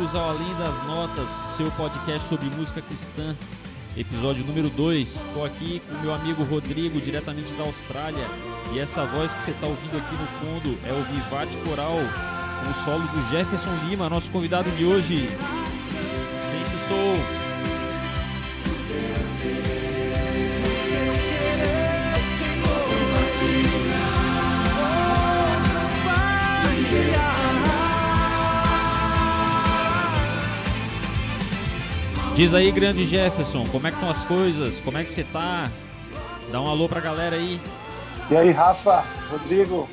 bem-vindos ao Além das Notas, seu podcast sobre música cristã, episódio número 2. Estou aqui com meu amigo Rodrigo, diretamente da Austrália, e essa voz que você está ouvindo aqui no fundo é o Vivate Coral, com o solo do Jefferson Lima, nosso convidado de hoje. Sente o som. Diz aí, grande Jefferson, como é que estão as coisas? Como é que você tá? Dá um alô pra galera aí. E aí, Rafa, Rodrigo,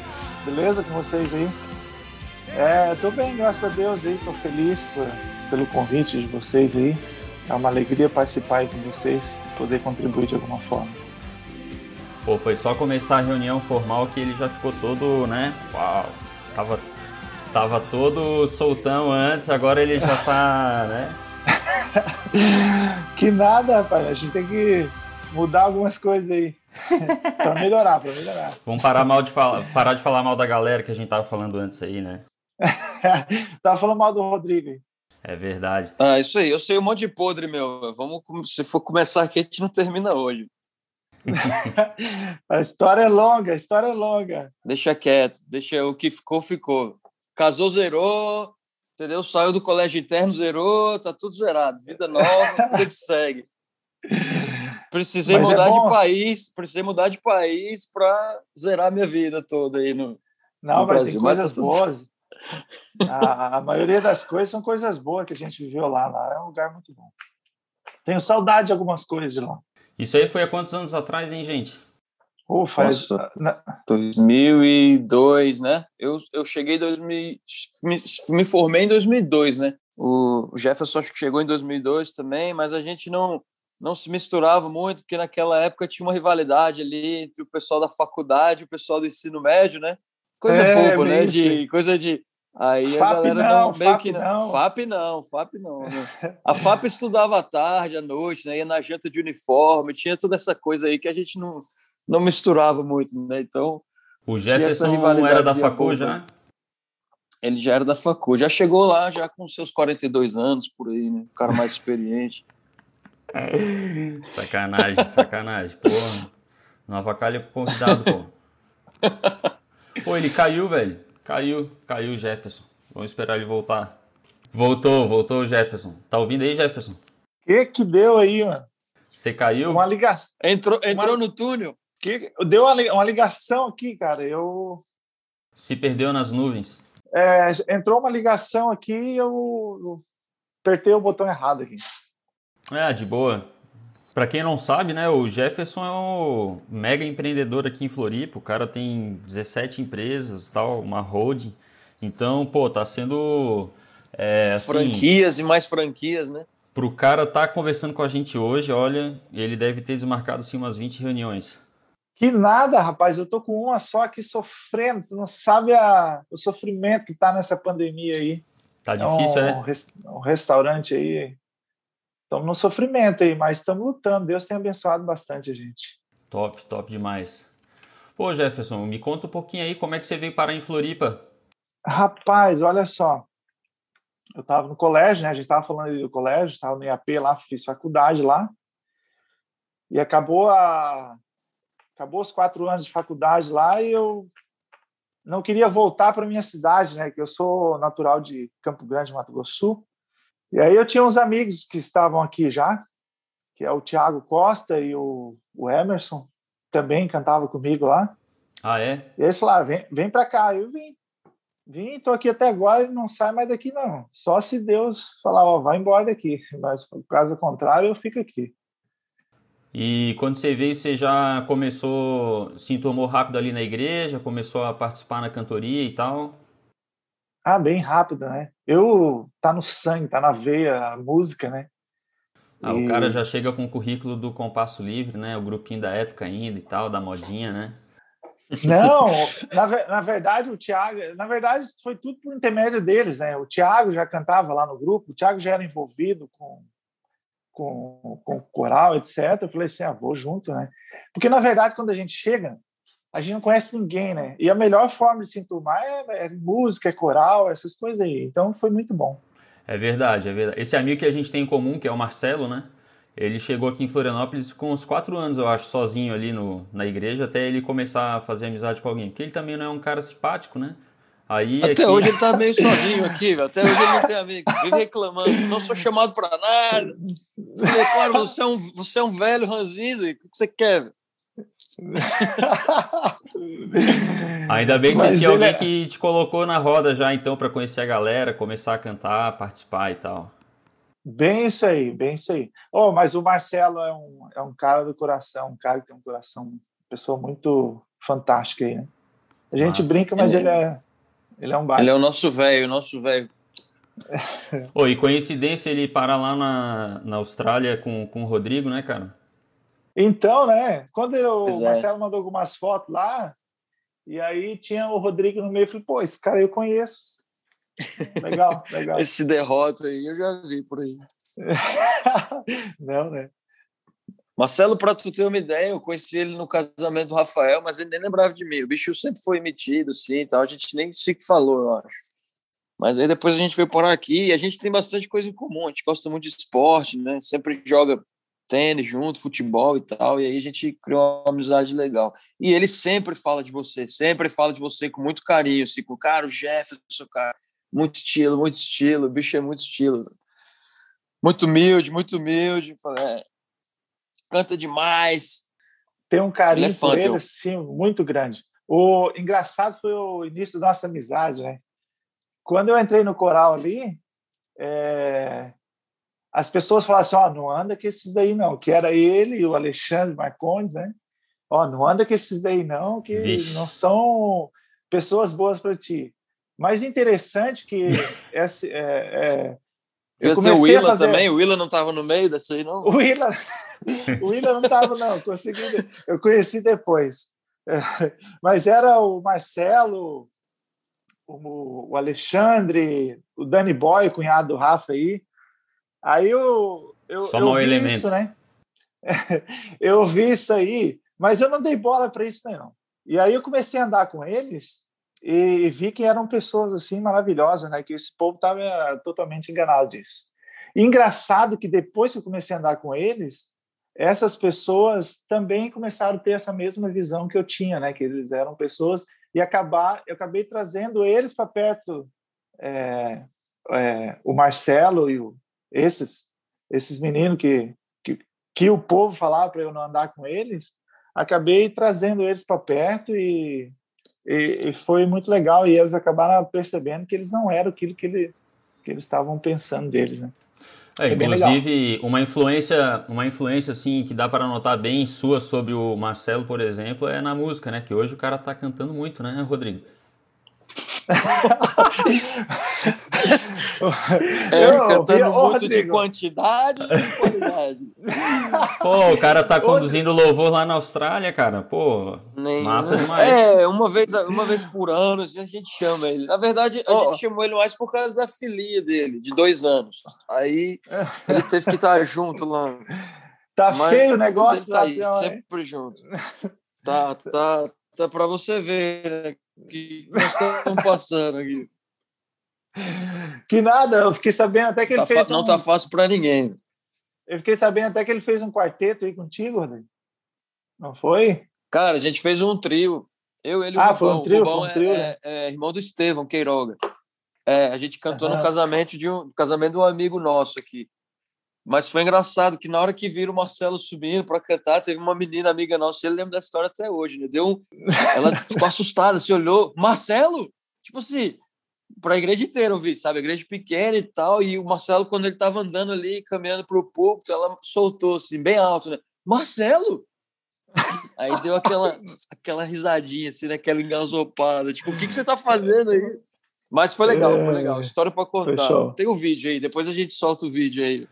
beleza com vocês aí? É, tô bem, graças a Deus aí, tô feliz por, pelo convite de vocês aí. É uma alegria participar aí com vocês, poder contribuir de alguma forma. Pô, foi só começar a reunião formal que ele já ficou todo, né? Uau, tava, tava todo soltão antes, agora ele já tá, né? que nada, rapaz. A gente tem que mudar algumas coisas aí. pra melhorar, pra melhorar. Vamos parar, mal de falar, parar de falar mal da galera que a gente tava falando antes aí, né? tava falando mal do Rodrigo. É verdade. Ah, isso aí. Eu sei um monte de podre, meu. Vamos, se for começar aqui, a gente não termina hoje. a história é longa, a história é longa. Deixa quieto, deixa o que ficou, ficou. Casou, zerou, entendeu? Saiu do colégio interno, zerou, tá tudo zerado. Vida nova, vida que segue. Precisei Mas é mudar é de país, precisei mudar de país para zerar minha vida toda aí no, Não, no Brasil. Tem coisas tá boas. A, a, maioria das coisas são coisas boas que a gente viveu lá. Lá é um lugar muito bom. Tenho saudade de algumas coisas de lá. Isso aí foi há quantos anos atrás, hein, gente? Oh, faz... Nossa, 2002, né? Eu, eu cheguei em 2000, me, me formei em 2002, né? O Jefferson acho que chegou em 2002 também, mas a gente não não se misturava muito, porque naquela época tinha uma rivalidade ali entre o pessoal da faculdade e o pessoal do ensino médio, né? Coisa é, boba, né? De, coisa de. Aí FAP a galera não, não meio FAP que não. não. FAP não, FAP não. Né? A FAP estudava à tarde, à noite, né? Ia na janta de uniforme, tinha toda essa coisa aí que a gente não, não misturava muito, né? Então. O Jefferson era da facu já? Ele já era da facu, já chegou lá já com seus 42 anos por aí, né? O cara mais experiente. sacanagem, sacanagem. Porra. Não avacalha pro convidado, pô. Pô, ele caiu, velho. Caiu, caiu o Jefferson. Vamos esperar ele voltar. Voltou, voltou o Jefferson. Tá ouvindo aí, Jefferson? que que deu aí, mano? Você caiu? Uma ligação. Entrou, entrou uma... no túnel. Que, deu uma, ligação aqui, cara. Eu. Se perdeu nas nuvens. É, entrou uma ligação aqui e eu apertei o botão errado aqui. É, de boa. Para quem não sabe, né, o Jefferson é um mega empreendedor aqui em Floripa. O cara tem 17 empresas, tal, uma holding. Então, pô, tá sendo é, assim, franquias e mais franquias, né? Pro cara estar tá conversando com a gente hoje, olha, ele deve ter desmarcado assim umas 20 reuniões. Que nada, rapaz, eu tô com uma só aqui sofrendo. Você não sabe a, o sofrimento que tá nessa pandemia aí. Tá difícil, é? Um, é? um restaurante aí. Estamos no sofrimento aí, mas estamos lutando. Deus tem abençoado bastante a gente. Top, top demais. Pô, Jefferson, me conta um pouquinho aí como é que você veio parar em Floripa. Rapaz, olha só. Eu estava no colégio, né? A gente estava falando do colégio, estava no IAP lá, fiz faculdade lá. E acabou a acabou os quatro anos de faculdade lá e eu não queria voltar para minha cidade, né? Que eu sou natural de Campo Grande, Mato Grosso. E aí eu tinha uns amigos que estavam aqui já, que é o Tiago Costa e o, o Emerson, também cantava comigo lá. Ah, é? E eles falaram, vem, vem para cá. Eu vim. Vim, tô aqui até agora e não sai mais daqui, não. Só se Deus falar, ó, vai embora daqui. Mas, caso contrário, eu fico aqui. E quando você veio, você já começou, se enturmou rápido ali na igreja, começou a participar na cantoria e tal? Ah, bem rápido, né? Eu, tá no sangue, tá na veia a música, né? Ah, e... o cara já chega com o currículo do Compasso Livre, né? O grupinho da época ainda e tal, da modinha, né? Não, na, na verdade, o Thiago, na verdade, foi tudo por intermédio deles, né? O Thiago já cantava lá no grupo, o Thiago já era envolvido com com, com coral, etc. Eu falei assim, ah, vou junto, né? Porque, na verdade, quando a gente chega, a gente não conhece ninguém, né? E a melhor forma de se enturmar é, é música, é coral, essas coisas aí. Então foi muito bom. É verdade, é verdade. Esse amigo que a gente tem em comum, que é o Marcelo, né? Ele chegou aqui em Florianópolis com uns quatro anos, eu acho, sozinho ali no, na igreja, até ele começar a fazer amizade com alguém. Porque ele também não é um cara simpático, né? Aí Até aqui... hoje ele tá meio sozinho aqui, velho. Até hoje ele não tem amigo. Vive reclamando. Não sou chamado para nada. Falei, claro, você é um, você é um velho ranzinza. O que você quer? Ainda bem que Mas você tinha alguém é... que te colocou na roda já, então, para conhecer a galera, começar a cantar, participar e tal. Bem isso aí, bem isso aí. Oh, mas o Marcelo é um, é um cara do coração, um cara que tem um coração, uma pessoa muito fantástica aí, né? A gente Nossa, brinca, mas ele é, ele é um baita. Ele é o nosso velho, nosso velho. oh, e coincidência ele parar lá na, na Austrália com, com o Rodrigo, né, cara? Então, né? Quando eu, o é. Marcelo mandou algumas fotos lá, e aí tinha o Rodrigo no meio, eu falei, pô, esse cara eu conheço. Legal, legal. Esse derrota aí eu já vi por aí. Não, né? Marcelo, para tu ter uma ideia, eu conheci ele no casamento do Rafael, mas ele nem lembrava de mim. O bicho sempre foi emitido, assim, tal. A gente nem se falou, eu acho. Mas aí depois a gente veio por aqui e a gente tem bastante coisa em comum. A gente gosta muito de esporte, né? Sempre joga tênis junto, futebol e tal. E aí a gente criou uma amizade legal. E ele sempre fala de você, sempre fala de você com muito carinho, assim, com cara, o Jefferson, cara muito estilo, muito estilo, o bicho é muito estilo. Muito humilde, muito humilde. É, canta demais. Tem um carinho Elefante, por ele, eu... sim, muito grande. O engraçado foi o início da nossa amizade, né? Quando eu entrei no coral ali, é... as pessoas falavam assim, ó, oh, não anda com esses daí não, que era ele e o Alexandre Marcondes, né? Ó, oh, não anda com esses daí não, que Vixe. não são pessoas boas para ti. Mas interessante que esse, é, é, eu comecei o Willa fazer... também, o Willa não estava no meio dessa aí, não? O Willa, o Willa não estava, não. Consegui, eu conheci depois. Mas era o Marcelo, o, o Alexandre, o Dani Boy, cunhado do Rafa aí. Aí eu, eu, Só eu vi elemento. isso, né? Eu vi isso aí, mas eu não dei bola para isso, não. E aí eu comecei a andar com eles e vi que eram pessoas assim maravilhosas, né? Que esse povo estava eh, totalmente enganado disso. Engraçado que depois que eu comecei a andar com eles, essas pessoas também começaram a ter essa mesma visão que eu tinha, né? Que eles eram pessoas e acabar, eu acabei trazendo eles para perto, é, é, o Marcelo e o, esses esses meninos que, que que o povo falava para eu não andar com eles, acabei trazendo eles para perto e e, e, foi muito legal e eles acabaram percebendo que eles não eram aquilo que, ele, que eles estavam pensando deles, né? É, inclusive uma influência, uma influência assim que dá para notar bem sua sobre o Marcelo, por exemplo, é na música, né? Que hoje o cara tá cantando muito, né, Rodrigo? é, eu, cantando muito Rodrigo. de quantidade e de qualidade. Pô, o cara tá conduzindo louvor lá na Austrália, cara. Pô, Nem, massa demais. É, uma vez, uma vez por ano assim, a gente chama ele. Na verdade, a oh. gente chamou ele mais por causa da filha dele, de dois anos. Aí ele teve que estar junto lá. Tá Mas, feio o negócio, tá aí, sempre junto. Tá, tá, tá para você ver né, que nós estamos passando aqui. Que nada, eu fiquei sabendo até que ele tá fez. Não um... tá fácil para ninguém. Eu fiquei sabendo até que ele fez um quarteto aí contigo, Rodrigo. Não foi? Cara, a gente fez um trio. Eu, ele e ah, o Rubão. Foi um trio, Rubão foi um trio, é, né? é, é, irmão do Estevão Queiroga. É, a gente cantou uhum. no casamento de um casamento de um amigo nosso aqui. Mas foi engraçado que na hora que viram o Marcelo subindo para cantar, teve uma menina amiga nossa, ele lembra da história até hoje, né? Deu um... Ela ficou assustada, se olhou, Marcelo? Tipo assim, para a igreja inteira eu vi, sabe? A igreja pequena e tal, e o Marcelo, quando ele estava andando ali, caminhando para o púlpito, ela soltou assim, bem alto, né? Marcelo! Aí deu aquela, aquela risadinha, assim, né? engasopada, tipo, o que, que você está fazendo aí? Mas foi legal, foi legal. É. História para contar. Tem o um vídeo aí, depois a gente solta o vídeo aí.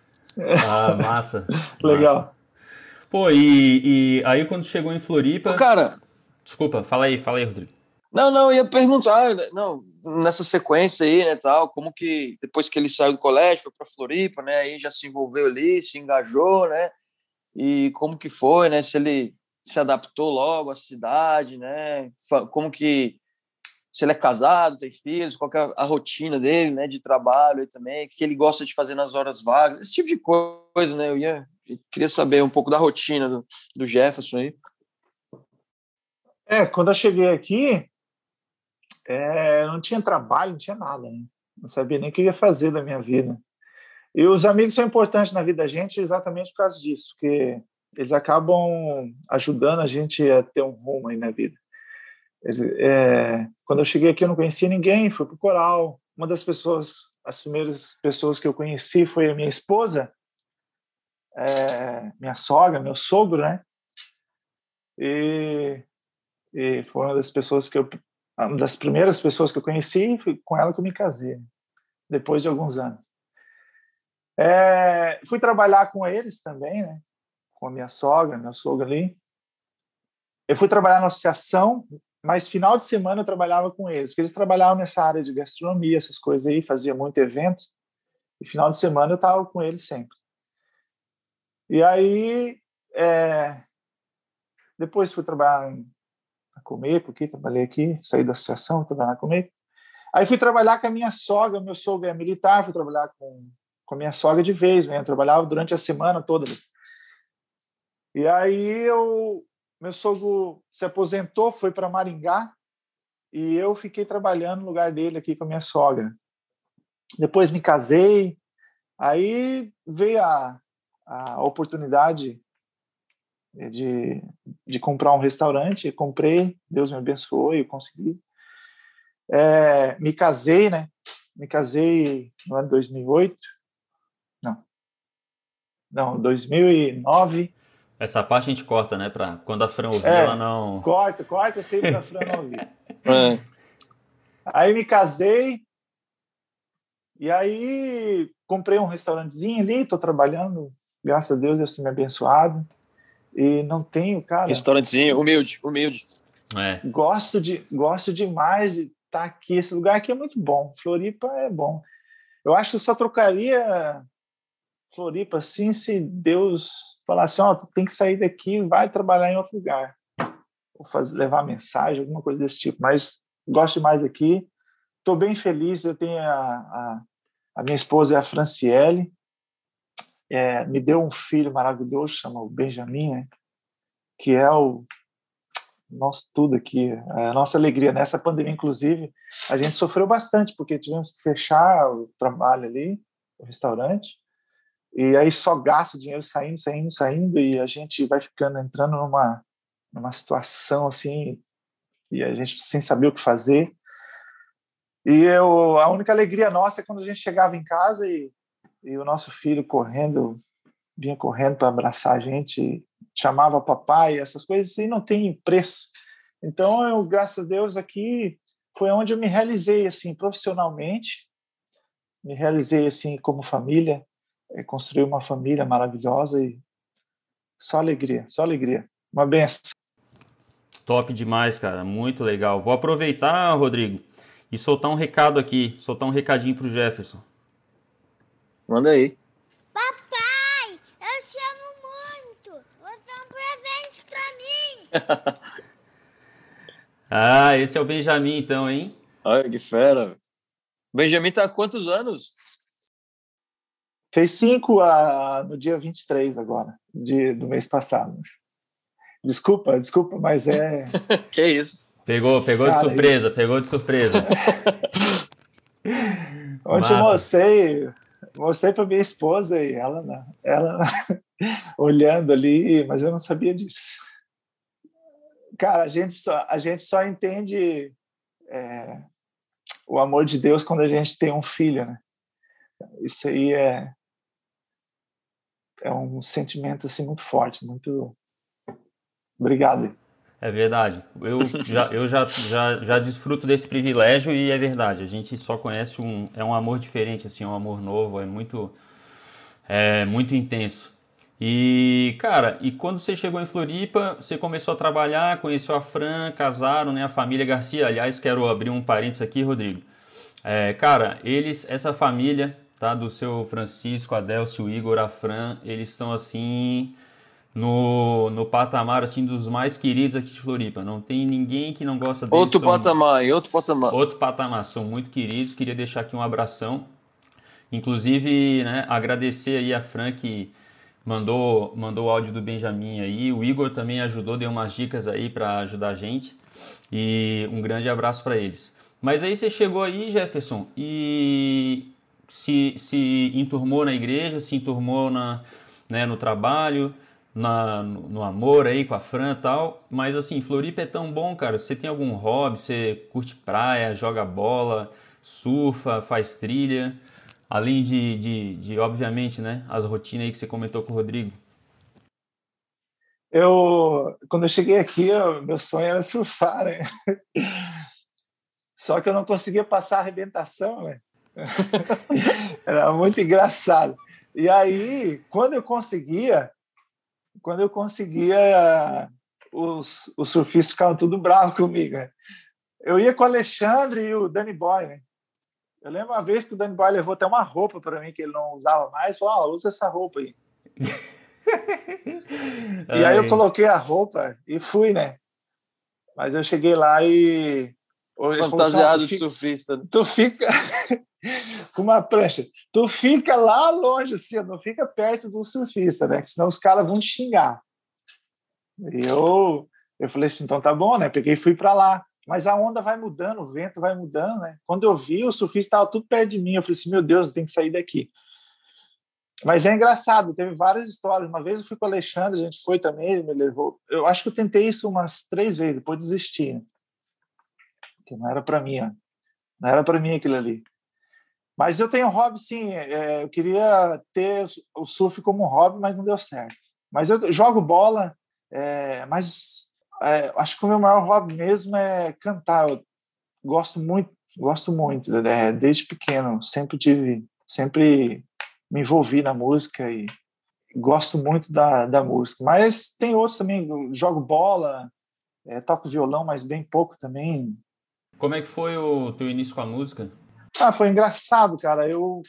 Ah, massa. Legal. Massa. Pô, e, e, aí quando chegou em Floripa. Ô, cara. Desculpa, fala aí, fala aí, Rodrigo. Não, não, ia perguntar, não, nessa sequência aí, né, tal, como que depois que ele saiu do colégio, foi para Floripa, né, aí já se envolveu ali, se engajou, né, e como que foi, né, se ele se adaptou logo à cidade, né? Como que se ele é casado, tem filhos, qual é a rotina dele, né, de trabalho também, o que ele gosta de fazer nas horas vagas, esse tipo de coisa, né? Eu ia, eu queria saber um pouco da rotina do, do Jefferson aí. É, quando eu cheguei aqui, é, não tinha trabalho, não tinha nada, né? não sabia nem o que ia fazer da minha vida. E os amigos são importantes na vida da gente exatamente por causa disso, porque eles acabam ajudando a gente a ter um rumo aí na vida. É, quando eu cheguei aqui, eu não conhecia ninguém, fui para o coral. Uma das pessoas, as primeiras pessoas que eu conheci foi a minha esposa, é, minha sogra, meu sogro, né? E, e foi uma das pessoas que eu, uma das primeiras pessoas que eu conheci, foi com ela que eu me casei, depois de alguns anos. É, fui trabalhar com eles também, né? Com a minha sogra, meu sogro ali. Eu fui trabalhar na associação mas final de semana eu trabalhava com eles, porque eles trabalhavam nessa área de gastronomia, essas coisas aí, fazia muito eventos, e final de semana eu estava com eles sempre. E aí, é, depois fui trabalhar na Comeco, aqui, trabalhei aqui, saí da associação, trabalhar na Comeco. Aí fui trabalhar com a minha sogra, meu sogro é militar, fui trabalhar com, com a minha sogra de vez, eu trabalhava durante a semana toda. E aí eu meu sogro se aposentou, foi para Maringá e eu fiquei trabalhando no lugar dele aqui com a minha sogra. Depois me casei, aí veio a, a oportunidade de, de comprar um restaurante, comprei, Deus me abençoou e eu consegui. É, me casei, né? Me casei no ano 2008, não, não, 2009. Essa parte a gente corta, né? Pra quando a Fran ouvir, é, ela não. Corta, corta sempre a Fran não ouvir. é. Aí me casei. E aí comprei um restaurantezinho ali, tô trabalhando. Graças a Deus, Deus tem me abençoado. E não tenho, cara. Restaurantezinho, humilde, humilde. É. Gosto, de, gosto demais de estar tá aqui. Esse lugar aqui é muito bom. Floripa é bom. Eu acho que eu só trocaria Floripa assim se Deus falar assim, ó, oh, tu tem que sair daqui e vai trabalhar em outro lugar. Ou fazer, levar mensagem, alguma coisa desse tipo. Mas gosto mais aqui. Estou bem feliz. Eu tenho a, a, a, minha esposa é a Franciele. É, me deu um filho maravilhoso, chama o Benjamin, né? que é o nosso tudo aqui, a nossa alegria. Nessa pandemia, inclusive, a gente sofreu bastante, porque tivemos que fechar o trabalho ali, o restaurante, e aí só gasta dinheiro saindo, saindo, saindo, e a gente vai ficando, entrando numa, numa situação assim, e a gente sem saber o que fazer. E eu, a única alegria nossa é quando a gente chegava em casa e, e o nosso filho correndo, vinha correndo para abraçar a gente, chamava papai, essas coisas, e não tem preço. Então, eu, graças a Deus, aqui foi onde eu me realizei, assim, profissionalmente, me realizei, assim, como família, é, construir uma família maravilhosa e só alegria, só alegria. Uma benção. Top demais, cara. Muito legal. Vou aproveitar, Rodrigo, e soltar um recado aqui, soltar um recadinho pro Jefferson. Manda aí. Papai, eu te amo muito. Você é um presente pra mim. ah, esse é o Benjamin, então, hein? Olha que fera. Benjamin tá há quantos anos? Fez cinco a, no dia 23 agora, de, do mês passado. Desculpa, desculpa, mas é. que isso? Pegou, pegou Cara, de surpresa, isso... pegou de surpresa. Ontem eu mostrei, mostrei para minha esposa e ela, ela olhando ali, mas eu não sabia disso. Cara, a gente só, a gente só entende é, o amor de Deus quando a gente tem um filho, né? Isso aí é, é um sentimento assim muito forte, muito obrigado. É verdade. Eu já, eu já, já, já desfruto desse privilégio e é verdade. A gente só conhece um é um amor diferente assim, um amor novo, é muito é muito intenso. E, cara, e quando você chegou em Floripa, você começou a trabalhar, conheceu a Fran, casaram, né? A família Garcia. Aliás, quero abrir um parênteses aqui, Rodrigo. É, cara, eles, essa família, tá? Do seu Francisco, Adelcio, Igor, a Fran, eles estão assim no, no patamar assim dos mais queridos aqui de Floripa. Não tem ninguém que não gosta deles. Outro são, patamar, outro patamar. Outro patamar, são muito queridos. Queria deixar aqui um abração. Inclusive, né, agradecer aí a Fran que mandou, mandou o áudio do Benjamin aí. O Igor também ajudou, deu umas dicas aí para ajudar a gente. E um grande abraço para eles. Mas aí você chegou aí, Jefferson, e se, se enturmou na igreja, se enturmou na, né, no trabalho, na, no, amor aí com a Fran e tal. Mas assim, Floripa é tão bom, cara. Você tem algum hobby? Você curte praia, joga bola, surfa, faz trilha? Além de, de, de, obviamente, né, as rotinas aí que você comentou com o Rodrigo. Eu, quando eu cheguei aqui, eu, meu sonho era surfar, né? Só que eu não conseguia passar a arrebentação, né? era muito engraçado. E aí, quando eu conseguia, quando eu conseguia, os, os surfistas ficavam tudo bravos comigo. Né? Eu ia com o Alexandre e o Danny Boy, né? Eu lembro uma vez que o Danny Boy levou até uma roupa para mim que ele não usava mais, falou: ah, usa essa roupa aí. e aí eu coloquei a roupa e fui, né? Mas eu cheguei lá e. Fantasiado de surfista. Tu fica com uma prancha. Tu fica lá longe, assim, não fica perto do surfista, né? Senão os caras vão te xingar. E eu, eu falei assim: então tá bom, né? Peguei e fui para lá. Mas a onda vai mudando, o vento vai mudando, né? Quando eu vi, o surfista estava tudo perto de mim. Eu falei assim: meu Deus, eu tenho que sair daqui. Mas é engraçado, teve várias histórias. Uma vez eu fui com o Alexandre, a gente foi também, ele me levou. Eu acho que eu tentei isso umas três vezes, depois desisti. Porque não era para mim, ó. não era para mim aquilo ali. Mas eu tenho hobby, sim. É, eu queria ter o surf como hobby, mas não deu certo. Mas eu jogo bola, é, mas é, acho que o meu maior hobby mesmo é cantar. Eu gosto muito, gosto muito, né? desde pequeno, sempre tive, sempre me envolvi na música e gosto muito da, da música. Mas tem outros também, jogo bola, é, toco violão, mas bem pouco também. Como é que foi o teu início com a música? Ah, foi engraçado, cara. Eu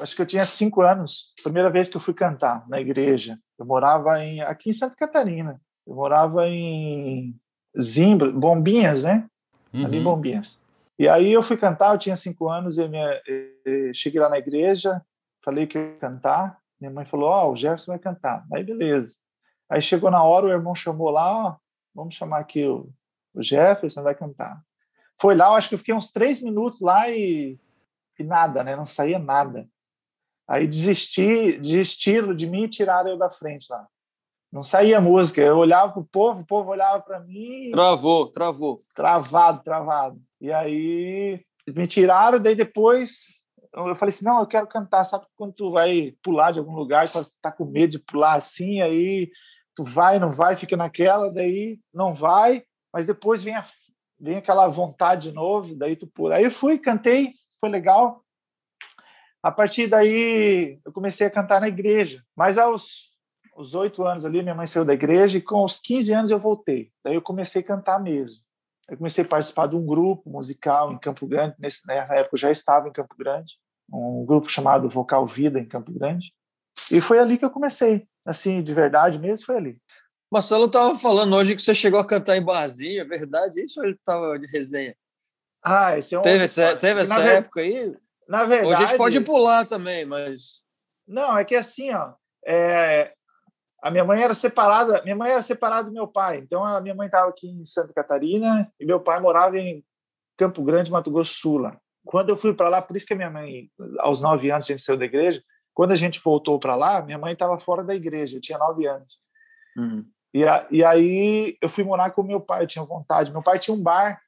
acho que eu tinha cinco anos, primeira vez que eu fui cantar na igreja. Eu morava em, aqui em Santa Catarina. Eu morava em Zimbra, Bombinhas, né? Uhum. Ali em. Bombinhas. E aí eu fui cantar, eu tinha cinco anos, e minha, eu cheguei lá na igreja, falei que eu ia cantar. Minha mãe falou: Ó, oh, o Gerson vai cantar. Aí beleza. Aí chegou na hora, o irmão chamou lá: Ó, oh, vamos chamar aqui o, o Jefferson, vai cantar. Foi lá, eu acho que eu fiquei uns três minutos lá e, e nada, né? Não saía nada. Aí desisti, desistiram de mim e tiraram eu da frente lá. Não saía música. Eu olhava para o povo, o povo olhava para mim. Travou, travou. Travado, travado. E aí me tiraram, daí depois eu falei assim: não, eu quero cantar. Sabe quando tu vai pular de algum lugar, tu tá com medo de pular assim, aí tu vai, não vai, fica naquela, daí não vai, mas depois vem, a, vem aquela vontade de novo, daí tu pula. Aí eu fui, cantei, foi legal. A partir daí eu comecei a cantar na igreja, mas aos os oito anos ali, minha mãe saiu da igreja e com os 15 anos eu voltei. Daí eu comecei a cantar mesmo. Eu comecei a participar de um grupo musical em Campo Grande. Nesse, nessa época eu já estava em Campo Grande, um grupo chamado Vocal Vida em Campo Grande. E foi ali que eu comecei, assim, de verdade mesmo, foi ali. Marcelo estava falando hoje que você chegou a cantar em barzinho, é verdade isso ou ele estava de resenha? Ah, esse é um... Teve, essa, teve essa época aí? Na verdade... Hoje a gente pode pular também, mas... Não, é que assim, ó, é, a minha mãe era separada, minha mãe era separada do meu pai. Então a minha mãe estava aqui em Santa Catarina e meu pai morava em Campo Grande, Mato Grosso Sul. Lá. Quando eu fui para lá, por isso que a minha mãe, aos nove anos, a gente saiu da igreja. Quando a gente voltou para lá, minha mãe estava fora da igreja. Eu tinha nove anos. Uhum. E, a, e aí eu fui morar com meu pai. Eu tinha vontade. Meu pai tinha um bar.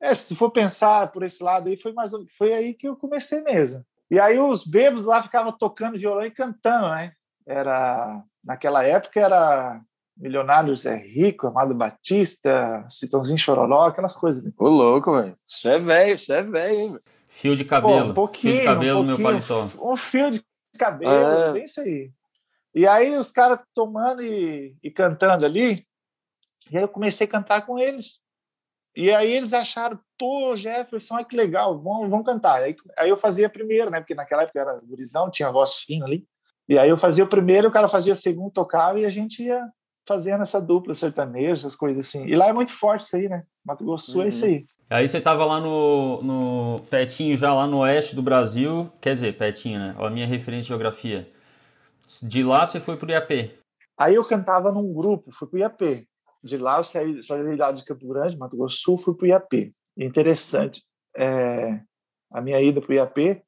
É, se for pensar por esse lado aí, foi mais foi aí que eu comecei mesmo. E aí os bêbados lá ficavam tocando violão e cantando, né? Era naquela época era Milionários é Rico, Amado Batista, Citãozinho Chororó, aquelas coisas. Né? Ô, louco, velho. Você é velho, você é velho, hein, Fio de cabelo. Pô, um pouquinho. Fio de cabelo, um meu paletó. Um fio de cabelo, é. bem isso aí. E aí os caras tomando e, e, cantando ali, e aí eu comecei a cantar com eles. E aí eles acharam, pô, Jefferson, olha que legal, vamos, vamos cantar. Aí, aí eu fazia primeiro, né? Porque naquela época era gurizão, tinha voz fina ali. E aí eu fazia o primeiro, o cara fazia o segundo, tocava e a gente ia fazendo essa dupla sertaneja, essas coisas assim. E lá é muito forte isso aí, né? Mato Grosso Sul uhum. é isso aí. Aí você tava lá no, no Petinho, já lá no oeste do Brasil, quer dizer, Petinho, né? a minha referência de geografia. De lá você foi pro IAP? Aí eu cantava num grupo, fui pro IAP. De lá eu saí, saí lá de Campo Grande, Mato Grosso Sul, fui pro IAP. interessante, é, a minha ida pro IAP,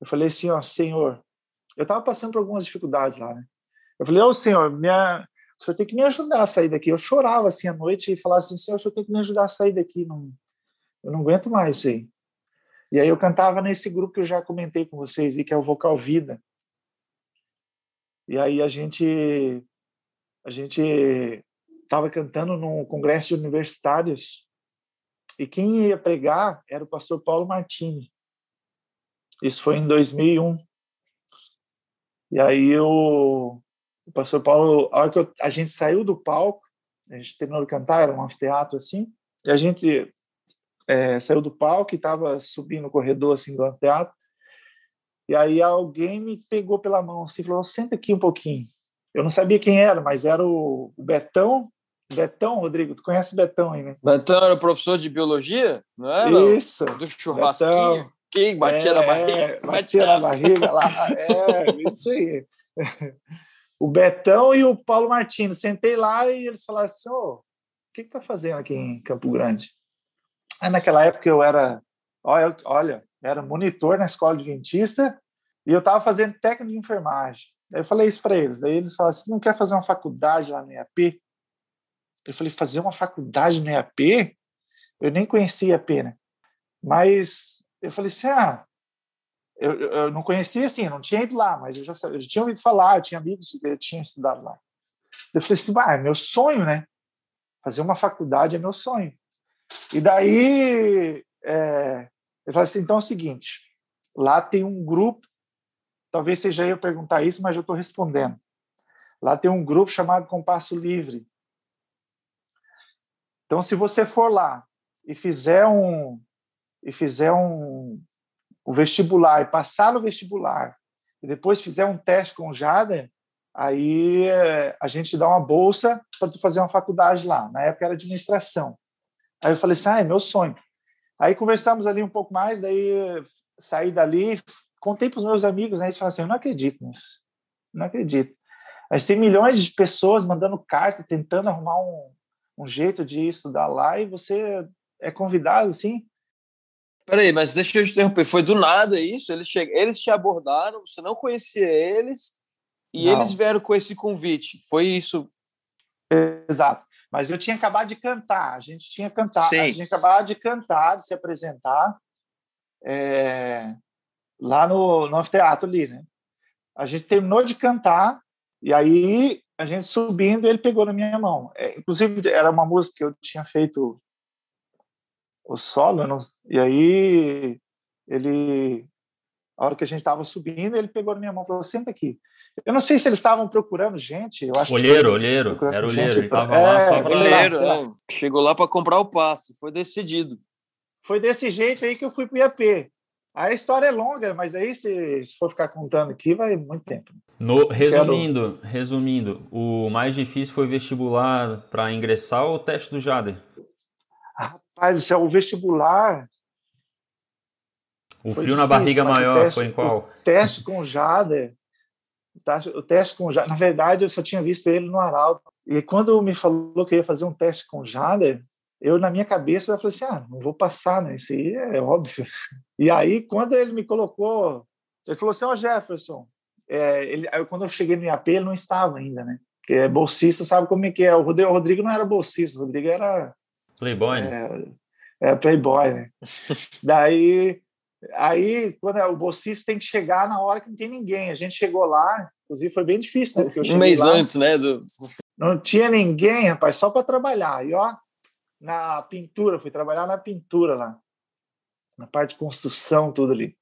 eu falei assim, ó, senhor, eu tava passando por algumas dificuldades lá, né? Eu falei, ô senhor, minha, o senhor tem que me ajudar a sair daqui. Eu chorava assim à noite e falava assim, senhor, o senhor tem que me ajudar a sair daqui, não, eu não aguento mais isso aí. E aí eu cantava nesse grupo que eu já comentei com vocês, que é o Vocal Vida. E aí a gente a gente estava cantando num congresso de universitários e quem ia pregar era o pastor Paulo Martini. Isso foi em 2001. E aí eu o pastor Paulo, a hora que eu, a gente saiu do palco, a gente terminou de cantar, era um anfiteatro assim, e a gente é, saiu do palco e estava subindo o corredor assim do anfiteatro, e aí alguém me pegou pela mão assim, falou, senta aqui um pouquinho. Eu não sabia quem era, mas era o, o Betão, Betão, Rodrigo, tu conhece Betão aí, né? Betão era professor de biologia, não era? Isso. Do churrasquinho. Betão. Quem batia é, na barriga? É, batia na barriga lá. É, isso aí. o Betão e o Paulo Martins. Sentei lá e eles falaram assim: oh, o que está fazendo aqui em Campo Grande? Aí, naquela época eu era, olha, olha, era monitor na escola de dentista e eu estava fazendo técnico de enfermagem. Aí eu falei isso para eles. Daí eles falaram assim: não quer fazer uma faculdade lá no IAP? Eu falei: fazer uma faculdade no IAP? Eu nem conhecia IAP, né? Mas eu falei assim: ah, eu, eu não conhecia assim, não tinha ido lá, mas eu já, eu já tinha ouvido falar, eu tinha amigos que tinham estudado lá. Eu falei assim, ah, é meu sonho, né? Fazer uma faculdade é meu sonho. E daí, é, eu falei assim, então é o seguinte, lá tem um grupo, talvez seja eu perguntar isso, mas eu estou respondendo. Lá tem um grupo chamado Compasso Livre. Então, se você for lá e fizer um e fizer um, o vestibular, passar no vestibular e depois fizer um teste com o Jader, aí eh, a gente dá uma bolsa para tu fazer uma faculdade lá. Na época era administração. Aí eu falei assim, ah, é meu sonho. Aí conversamos ali um pouco mais, daí saí dali, contei para os meus amigos, né, eles falaram assim, eu não acredito nisso, não acredito. Mas tem milhões de pessoas mandando carta, tentando arrumar um, um jeito de estudar lá e você é convidado, assim, Peraí, mas deixa eu te interromper. Foi do nada isso? Eles, che... eles te abordaram, você não conhecia eles, e não. eles vieram com esse convite. Foi isso? Exato. Mas eu tinha acabado de cantar, a gente tinha cantado, Sim. a gente acabado de cantar, de se apresentar é... lá no, no teatro ali, né? A gente terminou de cantar, e aí a gente subindo, ele pegou na minha mão. É, inclusive, era uma música que eu tinha feito o solo, não, e aí ele, a hora que a gente estava subindo, ele pegou na minha mão e falou: senta aqui. Eu não sei se eles estavam procurando gente. Eu acho olheiro, que olheiro, era olheiro. Ele estava é, lá só para. Olheiro, é. Chegou lá para comprar o passe, foi decidido. Foi desse jeito aí que eu fui para o IAP. A história é longa, mas aí se, se for ficar contando aqui, vai muito tempo. No, resumindo, Quero... resumindo, o mais difícil foi vestibular para ingressar ou o teste do Jader? Rapaz, isso é o vestibular. O frio na barriga maior teste, foi em qual? O teste com o Jader. O teste com o Jader. Na verdade, eu só tinha visto ele no Arauto. E quando me falou que ia fazer um teste com o Jader, eu, na minha cabeça, eu falei assim: ah, não vou passar, né? Isso aí é óbvio. E aí, quando ele me colocou, ele falou assim: ó, oh, Jefferson, é, ele, quando eu cheguei no IAP, ele não estava ainda, né? Porque é bolsista, sabe como é que é? O Rodrigo, o Rodrigo não era bolsista, o Rodrigo era Playboy, né? É, é Playboy, né? Daí, aí, quando é, o bolsista tem que chegar na hora que não tem ninguém. A gente chegou lá, inclusive foi bem difícil, né? um mês lá, antes, né? Do... Não tinha ninguém, rapaz, só para trabalhar. E ó, na pintura, fui trabalhar na pintura lá, na parte de construção, tudo ali.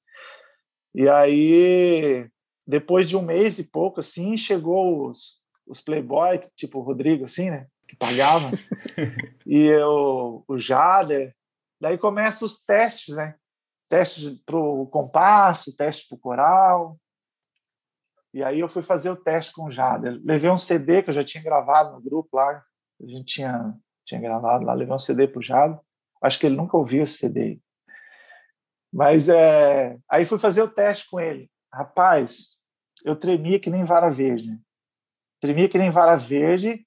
E aí, depois de um mês e pouco, assim, chegou os, os playboy, tipo o Rodrigo, assim, né? que pagava, e eu, o Jader. Daí começam os testes, né? Testes para o compasso, teste para o coral. E aí eu fui fazer o teste com o Jader. Levei um CD que eu já tinha gravado no grupo lá, a gente tinha, tinha gravado lá, levei um CD pro Jader. Acho que ele nunca ouviu esse CD. Mas é, aí fui fazer o teste com ele. Rapaz, eu tremia que nem vara verde. Tremia que nem vara verde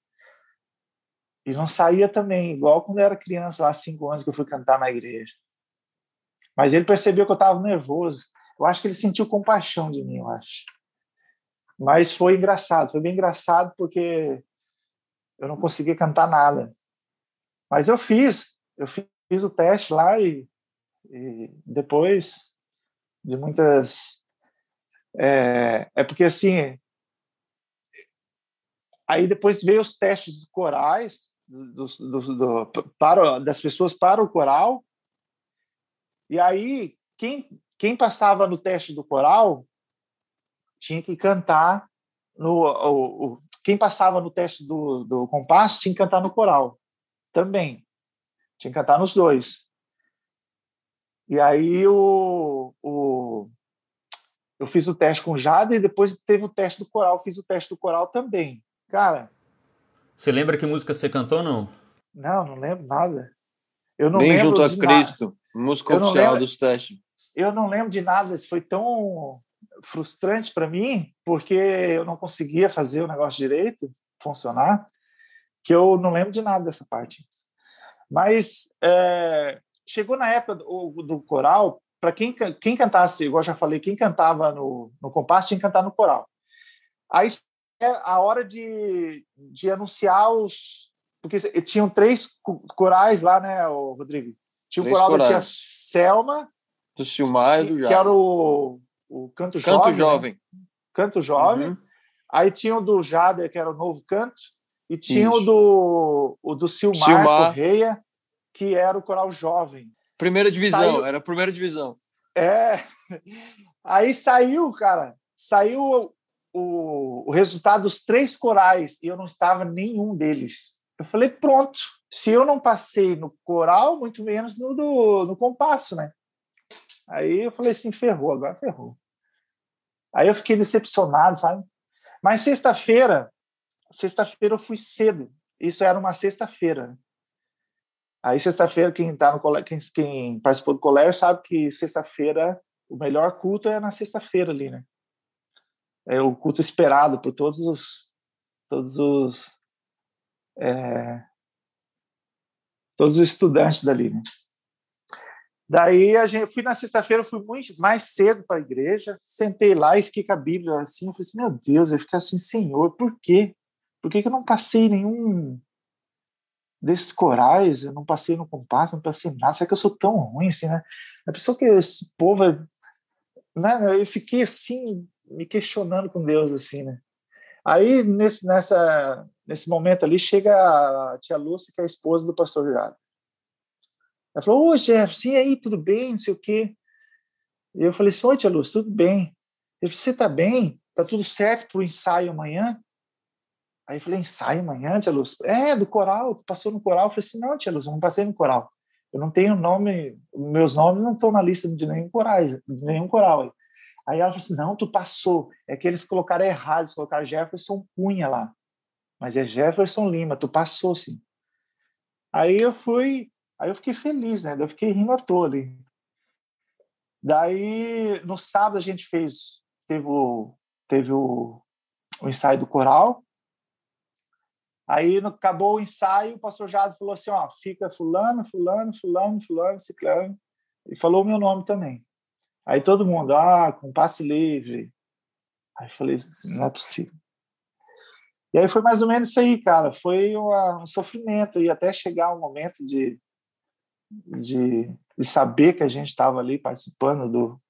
e não saía também, igual quando eu era criança, lá cinco anos que eu fui cantar na igreja. Mas ele percebeu que eu estava nervoso. Eu acho que ele sentiu compaixão de mim, eu acho. Mas foi engraçado, foi bem engraçado porque eu não conseguia cantar nada. Mas eu fiz, eu fiz o teste lá e, e depois de muitas. É, é porque assim. Aí depois veio os testes corais do, do, para, das pessoas para o coral. E aí, quem, quem passava no teste do coral tinha que cantar no o, o, quem passava no teste do, do compasso tinha que cantar no coral também. Tinha que cantar nos dois. E aí o, o eu fiz o teste com o Jada e depois teve o teste do coral fiz o teste do coral também. Cara você lembra que música você cantou não? Não não lembro nada eu não Bem lembro junto a Cristo nada. música oficial lembro- dos testes eu não lembro de nada, isso foi tão frustrante para mim, porque eu não conseguia fazer o negócio direito, funcionar, que eu não lembro de nada dessa parte. Mas é, chegou na época do, do coral, para quem, quem cantasse, igual eu já falei, quem cantava no, no compasso tinha que cantar no coral. Aí é a hora de, de anunciar os. Porque tinham três co- corais lá, né, Rodrigo? Tinha o coral da tia corais. Selma, do Silmar e do que Jada. era o, o Canto Jovem. Canto né? Jovem. Canto Jovem. Uhum. Aí tinha o do Jader, que era o Novo Canto, e tinha o Isso. do, o do Silmar, Silmar. Correia, que era o Coral Jovem. Primeira divisão, Saiu- era a primeira divisão. É. Aí saiu, cara, saiu o, o resultado dos três corais e eu não estava nenhum deles. Eu falei, pronto. Se eu não passei no coral, muito menos no, do, no compasso, né? Aí eu falei assim, ferrou, agora ferrou. Aí eu fiquei decepcionado, sabe? Mas sexta-feira, sexta-feira eu fui cedo. Isso era uma sexta-feira. né? Aí sexta-feira, quem tá no quem, quem participou do colégio sabe que sexta-feira o melhor culto é na sexta-feira ali, né? É o culto esperado por todos os todos os é, todos os estudantes dali, né? Daí a gente fui na sexta-feira, fui muito mais cedo para a igreja, sentei lá e fiquei com a Bíblia assim, eu falei assim, meu Deus, eu fiquei assim, Senhor, por quê? Por que, que eu não passei nenhum desses corais, eu não passei no compasso, não passei nada, será que eu sou tão ruim assim, né? A pessoa que esse povo, é- né? Eu fiquei assim, me questionando com Deus, assim, né? Aí, nesse, nessa, nesse momento ali, chega a tia Lúcia, que é a esposa do pastor Jado. Ela falou, ô, Jefferson, e aí, tudo bem, não sei o quê. E eu falei assim, oi, tia Lúcia, tudo bem. Ele falou, você tá bem? Tá tudo certo pro ensaio amanhã? Aí eu falei, ensaio amanhã, tia Lúcia? É, do coral, passou no coral? Eu falei assim, não, tia Lúcia, não passei no coral. Eu não tenho nome, meus nomes não estão na lista de nenhum, corais, de nenhum coral. Aí ela falou assim, não, tu passou. É que eles colocaram errado, eles colocaram Jefferson Cunha lá. Mas é Jefferson Lima, tu passou sim. Aí eu fui, aí eu fiquei feliz, né? Eu fiquei rindo à toa ali. Daí, no sábado, a gente fez, teve o, teve o, o ensaio do coral, Aí no, acabou o ensaio, o pastor Jado falou assim: ó, fica fulano, fulano, fulano, fulano, ciclano, e falou o meu nome também. Aí todo mundo, ah, com passe livre. Aí eu falei não é possível. E aí foi mais ou menos isso aí, cara. Foi uma, um sofrimento e até chegar o momento de, de, de saber que a gente estava ali participando do,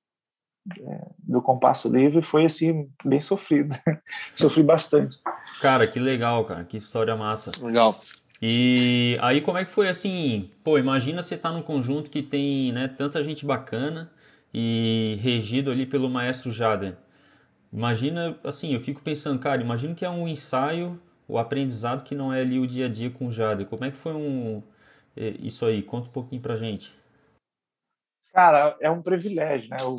é, do compasso livre, foi assim, bem sofrido. Sofri bastante. Cara, que legal, cara. Que história massa. Legal. E aí como é que foi assim? Pô, imagina você estar num conjunto que tem, né, tanta gente bacana e regido ali pelo maestro Jader. Imagina, assim, eu fico pensando, cara, imagina que é um ensaio, o aprendizado que não é ali o dia a dia com o Jader. Como é que foi um eh, isso aí? Conta um pouquinho pra gente. Cara, é um privilégio, né? Eu,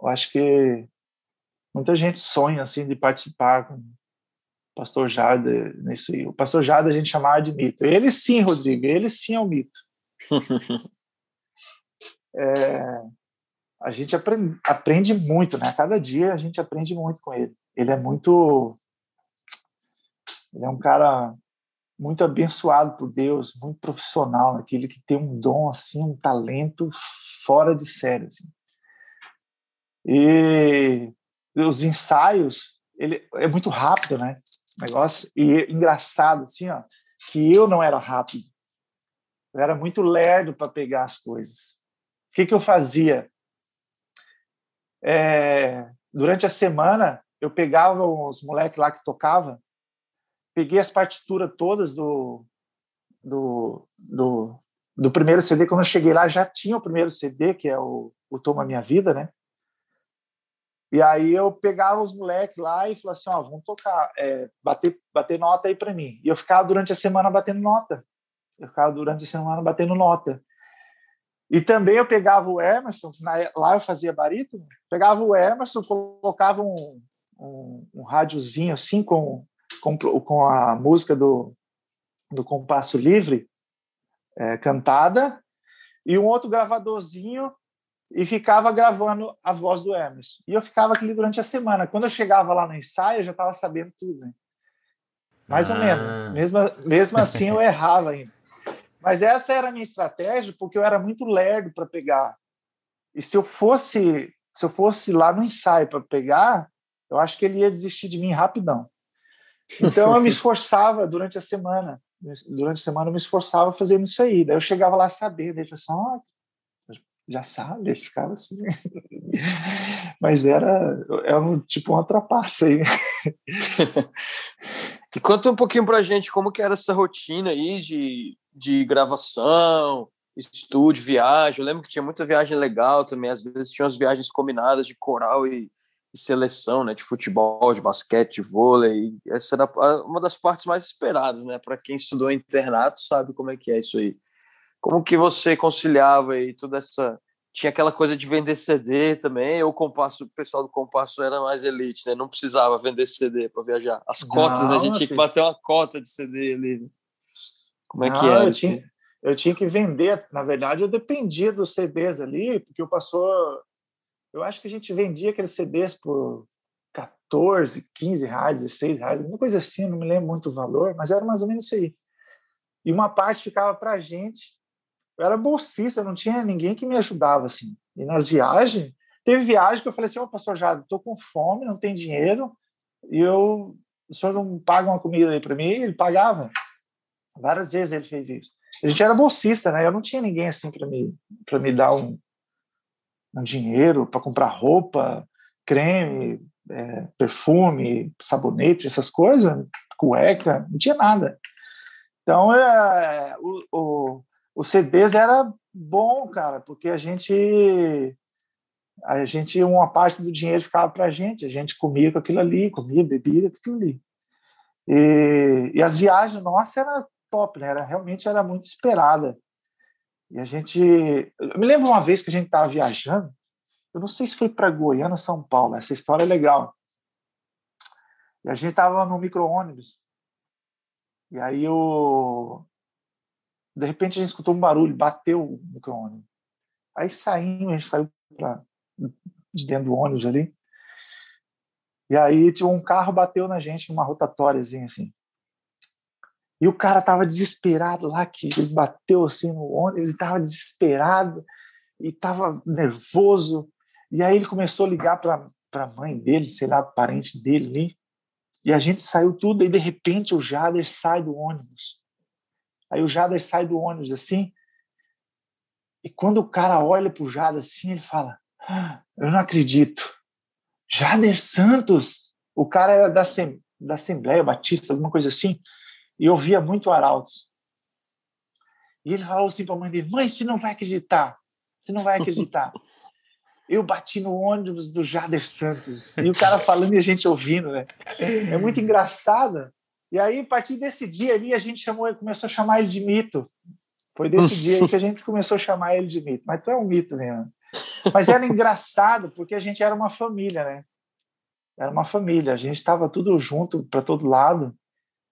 eu acho que muita gente sonha assim de participar com o pastor Jada nesse. O pastor Jada a gente chamava de mito. Ele sim, Rodrigo, ele sim é o mito. é, a gente aprende, aprende muito, né? Cada dia a gente aprende muito com ele. Ele é muito. Ele é um cara muito abençoado por Deus, muito profissional, aquele que tem um dom assim, um talento fora de série. Assim. E os ensaios, ele é muito rápido, né? Negócio e engraçado assim, ó, que eu não era rápido. Eu era muito lerdo para pegar as coisas. O que que eu fazia? É, durante a semana eu pegava os moleques lá que tocava, peguei as partituras todas do, do, do, do, primeiro CD. Quando eu cheguei lá, já tinha o primeiro CD, que é o, o Toma Minha Vida, né? E aí eu pegava os moleques lá e falava assim, ó, vamos tocar, é, bater, bater nota aí para mim. E eu ficava durante a semana batendo nota. Eu ficava durante a semana batendo nota. E também eu pegava o Emerson, lá eu fazia barítono, pegava o Emerson, colocava um, um, um rádiozinho assim com, com, com a música do, do Compasso Livre é, cantada e um outro gravadorzinho e ficava gravando a voz do Emerson. E eu ficava aqui durante a semana. Quando eu chegava lá no ensaio, eu já estava sabendo tudo, né? Mais ah. ou menos. Mesmo, mesmo assim, eu errava ainda. Mas essa era a minha estratégia, porque eu era muito lerdo para pegar. E se eu fosse se eu fosse lá no ensaio para pegar, eu acho que ele ia desistir de mim rapidão. Então eu me esforçava durante a semana. Durante a semana eu me esforçava fazendo isso aí. Daí eu chegava lá a saber, daí eu assim, oh, já sabe, ele ficava assim. Mas era, era um, tipo uma trapaça aí. e conta um pouquinho pra gente como que era essa rotina aí de, de gravação, estúdio, viagem. Eu lembro que tinha muita viagem legal também, às vezes tinha umas viagens combinadas de coral e seleção, né, de futebol, de basquete, de vôlei. Essa era uma das partes mais esperadas, né, para quem estudou internato sabe como é que é isso aí. Como que você conciliava aí toda essa tinha aquela coisa de vender CD também, o compasso, o pessoal do compasso era mais elite, né? Não precisava vender CD para viajar. As cotas, né? A gente tinha que bater uma cota de CD ali. Né? Como é Não, que era? Eu tinha, eu tinha que vender. Na verdade, eu dependia dos CDs ali, porque o pastor eu acho que a gente vendia aqueles CDs por 14, 15 reais, 16 reais, uma coisa assim, não me lembro muito o valor, mas era mais ou menos isso aí. E uma parte ficava para a gente. Eu era bolsista, não tinha ninguém que me ajudava assim. E nas viagens, teve viagem que eu falei assim: Ô, oh, pastor Jado, estou com fome, não tem dinheiro, e eu, o senhor não paga uma comida aí para mim? Ele pagava. Várias vezes ele fez isso. A gente era bolsista, né? Eu não tinha ninguém assim para me, me dar um, um dinheiro para comprar roupa, creme, é, perfume, sabonete, essas coisas, cueca, não tinha nada. Então, é, o, o, o CDs era bom, cara, porque a gente a gente uma parte do dinheiro ficava para a gente, a gente comia com aquilo ali, comia, bebia com aquilo ali. E, e as viagens nossas era top, né? Era realmente era muito esperada. E a gente. Eu me lembro uma vez que a gente estava viajando, eu não sei se foi para Goiânia São Paulo, essa história é legal. E a gente estava no micro-ônibus. E aí eu. De repente a gente escutou um barulho, bateu o micro-ônibus. Aí saímos, a gente saiu pra, de dentro do ônibus ali. E aí tinha um carro bateu na gente numa rotatóriazinha assim. E o cara tava desesperado lá, que ele bateu assim no ônibus e tava desesperado e tava nervoso. E aí ele começou a ligar para a mãe dele, sei lá, parente dele ali. E a gente saiu tudo, e de repente o Jader sai do ônibus. Aí o Jader sai do ônibus assim. E quando o cara olha para o Jader assim, ele fala: ah, Eu não acredito. Jader Santos! O cara era da, da Assembleia Batista, alguma coisa assim e ouvia muito Arautos. E ele falou assim para a mãe dele: Mãe, você não vai acreditar. Você não vai acreditar. Eu bati no ônibus do Jader Santos. E o cara falando e a gente ouvindo, né? É muito engraçado. E aí, a partir desse dia ali, a gente chamou, começou a chamar ele de mito. Foi desse dia aí que a gente começou a chamar ele de mito. Mas tu é um mito mesmo. Mas era engraçado porque a gente era uma família, né? era uma família. A gente estava tudo junto para todo lado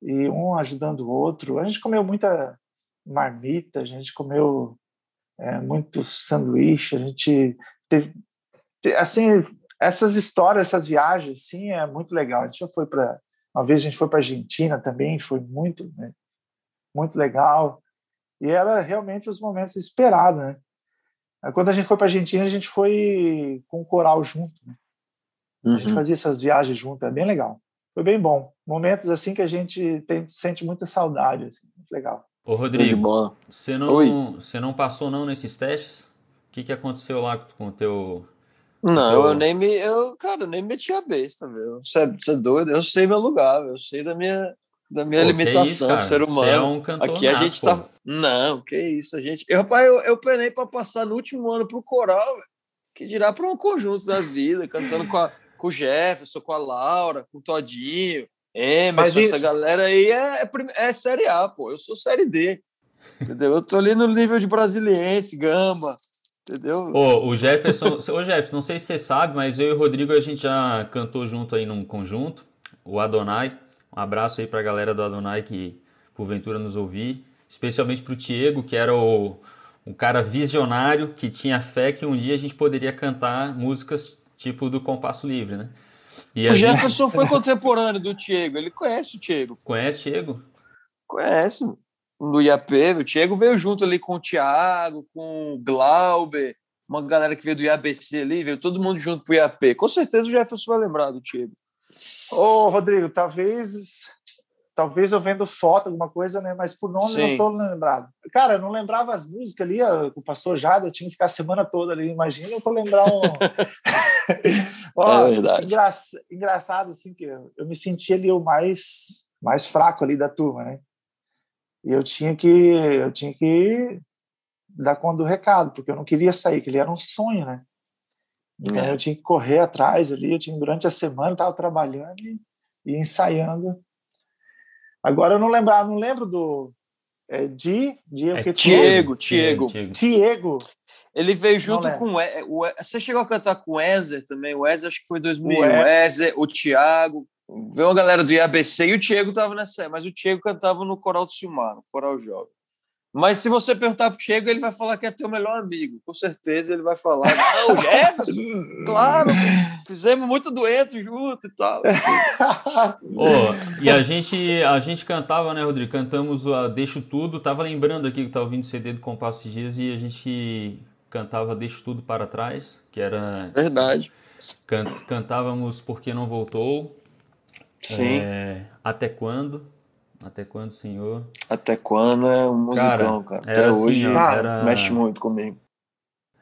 e um ajudando o outro. A gente comeu muita marmita, a gente comeu é, muito sanduíche, a gente teve, assim, essas histórias, essas viagens, sim, é muito legal. A gente já foi para uma vez a gente foi para Argentina também, foi muito, né, muito legal. E era realmente os momentos esperados, né? Quando a gente foi para Argentina, a gente foi com o coral junto. Né? Uhum. A gente uhum. fazia essas viagens junto, é bem legal. Foi bem bom. Momentos assim que a gente tem, sente muita saudade, assim, muito legal. Ô Rodrigo, você não, você não passou não nesses testes? O que, que aconteceu lá com o teu não, então... eu nem me. Eu, cara, eu nem meti a besta, meu. Você, você é doido? Eu sei meu lugar, eu sei da minha, da minha pô, limitação de ser humano. Você é um cantor Aqui a gente pô. tá. Não, que isso, a gente. Eu, rapaz, eu, eu penei para passar no último ano pro coral, que dirá para um conjunto da vida, cantando com, a, com o Jefferson, com a Laura, com o Todinho. Emerson, essa galera aí é, é, é Série A, pô. Eu sou Série D. Entendeu? Eu tô ali no nível de Brasiliense, Gama. Entendeu? Ô, o Jefferson, ô Jefferson, não sei se você sabe, mas eu e o Rodrigo a gente já cantou junto aí num conjunto, o Adonai. Um abraço aí pra galera do Adonai que porventura nos ouvir, especialmente pro Diego, que era o, um cara visionário que tinha fé que um dia a gente poderia cantar músicas tipo do Compasso Livre, né? E o Jefferson gente... foi contemporâneo do Diego, ele conhece o Diego. Conhece o Diego? Conhece no IAP, o Diego veio junto ali com o Thiago, com o Glauber, uma galera que veio do IABC ali, veio todo mundo junto pro IAP. Com certeza o Jefferson vai lembrar do Diego. Ô, Rodrigo, talvez talvez eu vendo foto, alguma coisa, né? Mas por nome Sim. eu não tô lembrado. Cara, eu não lembrava as músicas ali, o pastor Jada, eu tinha que ficar a semana toda ali. Imagina eu vou lembrar um. Ó, é verdade. Engra... Engraçado, assim, que eu, eu me senti ali o mais, mais fraco ali da turma, né? E eu tinha que eu tinha que dar conta do recado, porque eu não queria sair, que ele era um sonho, né? Então é. eu tinha que correr atrás ali, eu tinha durante a semana estava trabalhando e, e, ensaiando. Agora eu não lembrar, não lembro do é, Di, Di é, é Diego, Diego, Diego. Ele veio junto com o, o, você chegou a cantar com o Ezer também, o Ezer acho que foi 2001, o Ezer, o Thiago, Veio uma galera do IABC e o Diego estava nessa, mas o Diego cantava no Coral do Silmar, no Coral Jovem. Mas se você perguntar pro Diego, ele vai falar que é teu melhor amigo. Com certeza ele vai falar. Não, Jefferson, claro, fizemos muito dueto junto e tal. oh, e a gente, a gente cantava, né, Rodrigo? Cantamos a Deixo Tudo. Tava lembrando aqui que tava ouvindo CD do Compasso Dias e a gente cantava Deixo Tudo para Trás, que era. Verdade. Can, cantávamos Porque Não Voltou, Sim. É, até quando? Até quando, senhor? Até quando é um musicão, cara. cara. Até assim, hoje era... mexe muito comigo.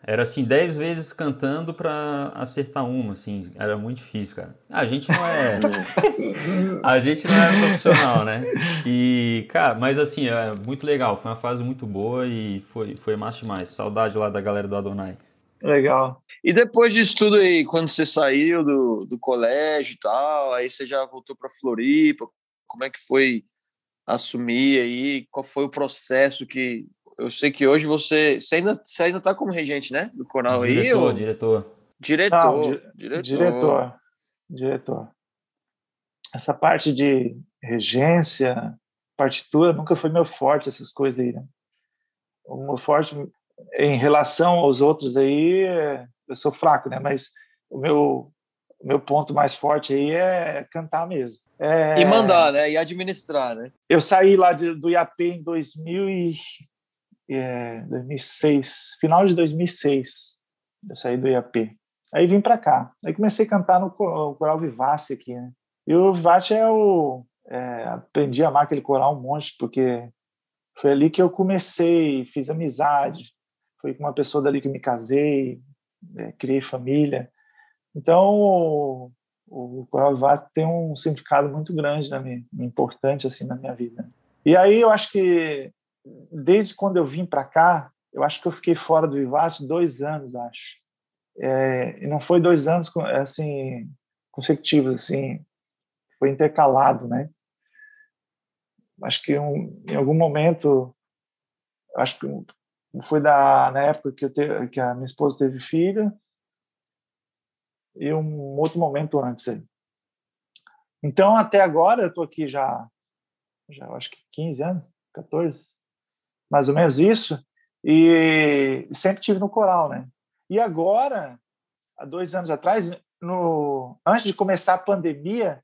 Era assim, dez vezes cantando para acertar uma, assim, era muito difícil, cara. A gente não é. a gente não é profissional, né? E, cara, mas assim, é muito legal. Foi uma fase muito boa e foi, foi massa demais. Saudade lá da galera do Adonai. Legal. E depois disso tudo aí, quando você saiu do, do colégio e tal, aí você já voltou para Floripa, como é que foi assumir aí? Qual foi o processo que... Eu sei que hoje você... Você ainda, você ainda tá como regente, né? Do coral diretor, aí? Ou... Diretor, diretor. Não, di diretor. Diretor. Diretor. Essa parte de regência, partitura, nunca foi meu forte, essas coisas aí, né? O meu forte em relação aos outros aí, eu sou fraco, né? Mas o meu, o meu ponto mais forte aí é cantar mesmo. É... E mandar, né? E administrar, né? Eu saí lá de, do IAP em 2000 e, é, 2006, final de 2006. Eu saí do IAP. Aí vim para cá. Aí comecei a cantar no coral Vivace aqui, né? E o Vivace é o... É, aprendi a amar aquele coral um monte, porque foi ali que eu comecei, fiz amizade, foi com uma pessoa dali que me casei, é, criei família. Então, o, o Coral tem um significado muito grande, né, importante assim na minha vida. E aí eu acho que desde quando eu vim para cá, eu acho que eu fiquei fora do Vivace dois anos, acho. É, e não foi dois anos assim consecutivos, assim, foi intercalado, né? Acho que um, em algum momento, acho que foi da, na época que, eu te, que a minha esposa teve filha e um outro momento antes aí. Então, até agora, eu estou aqui já, já acho que 15 anos, 14, mais ou menos isso, e sempre tive no coral, né? E agora, há dois anos atrás, no, antes de começar a pandemia,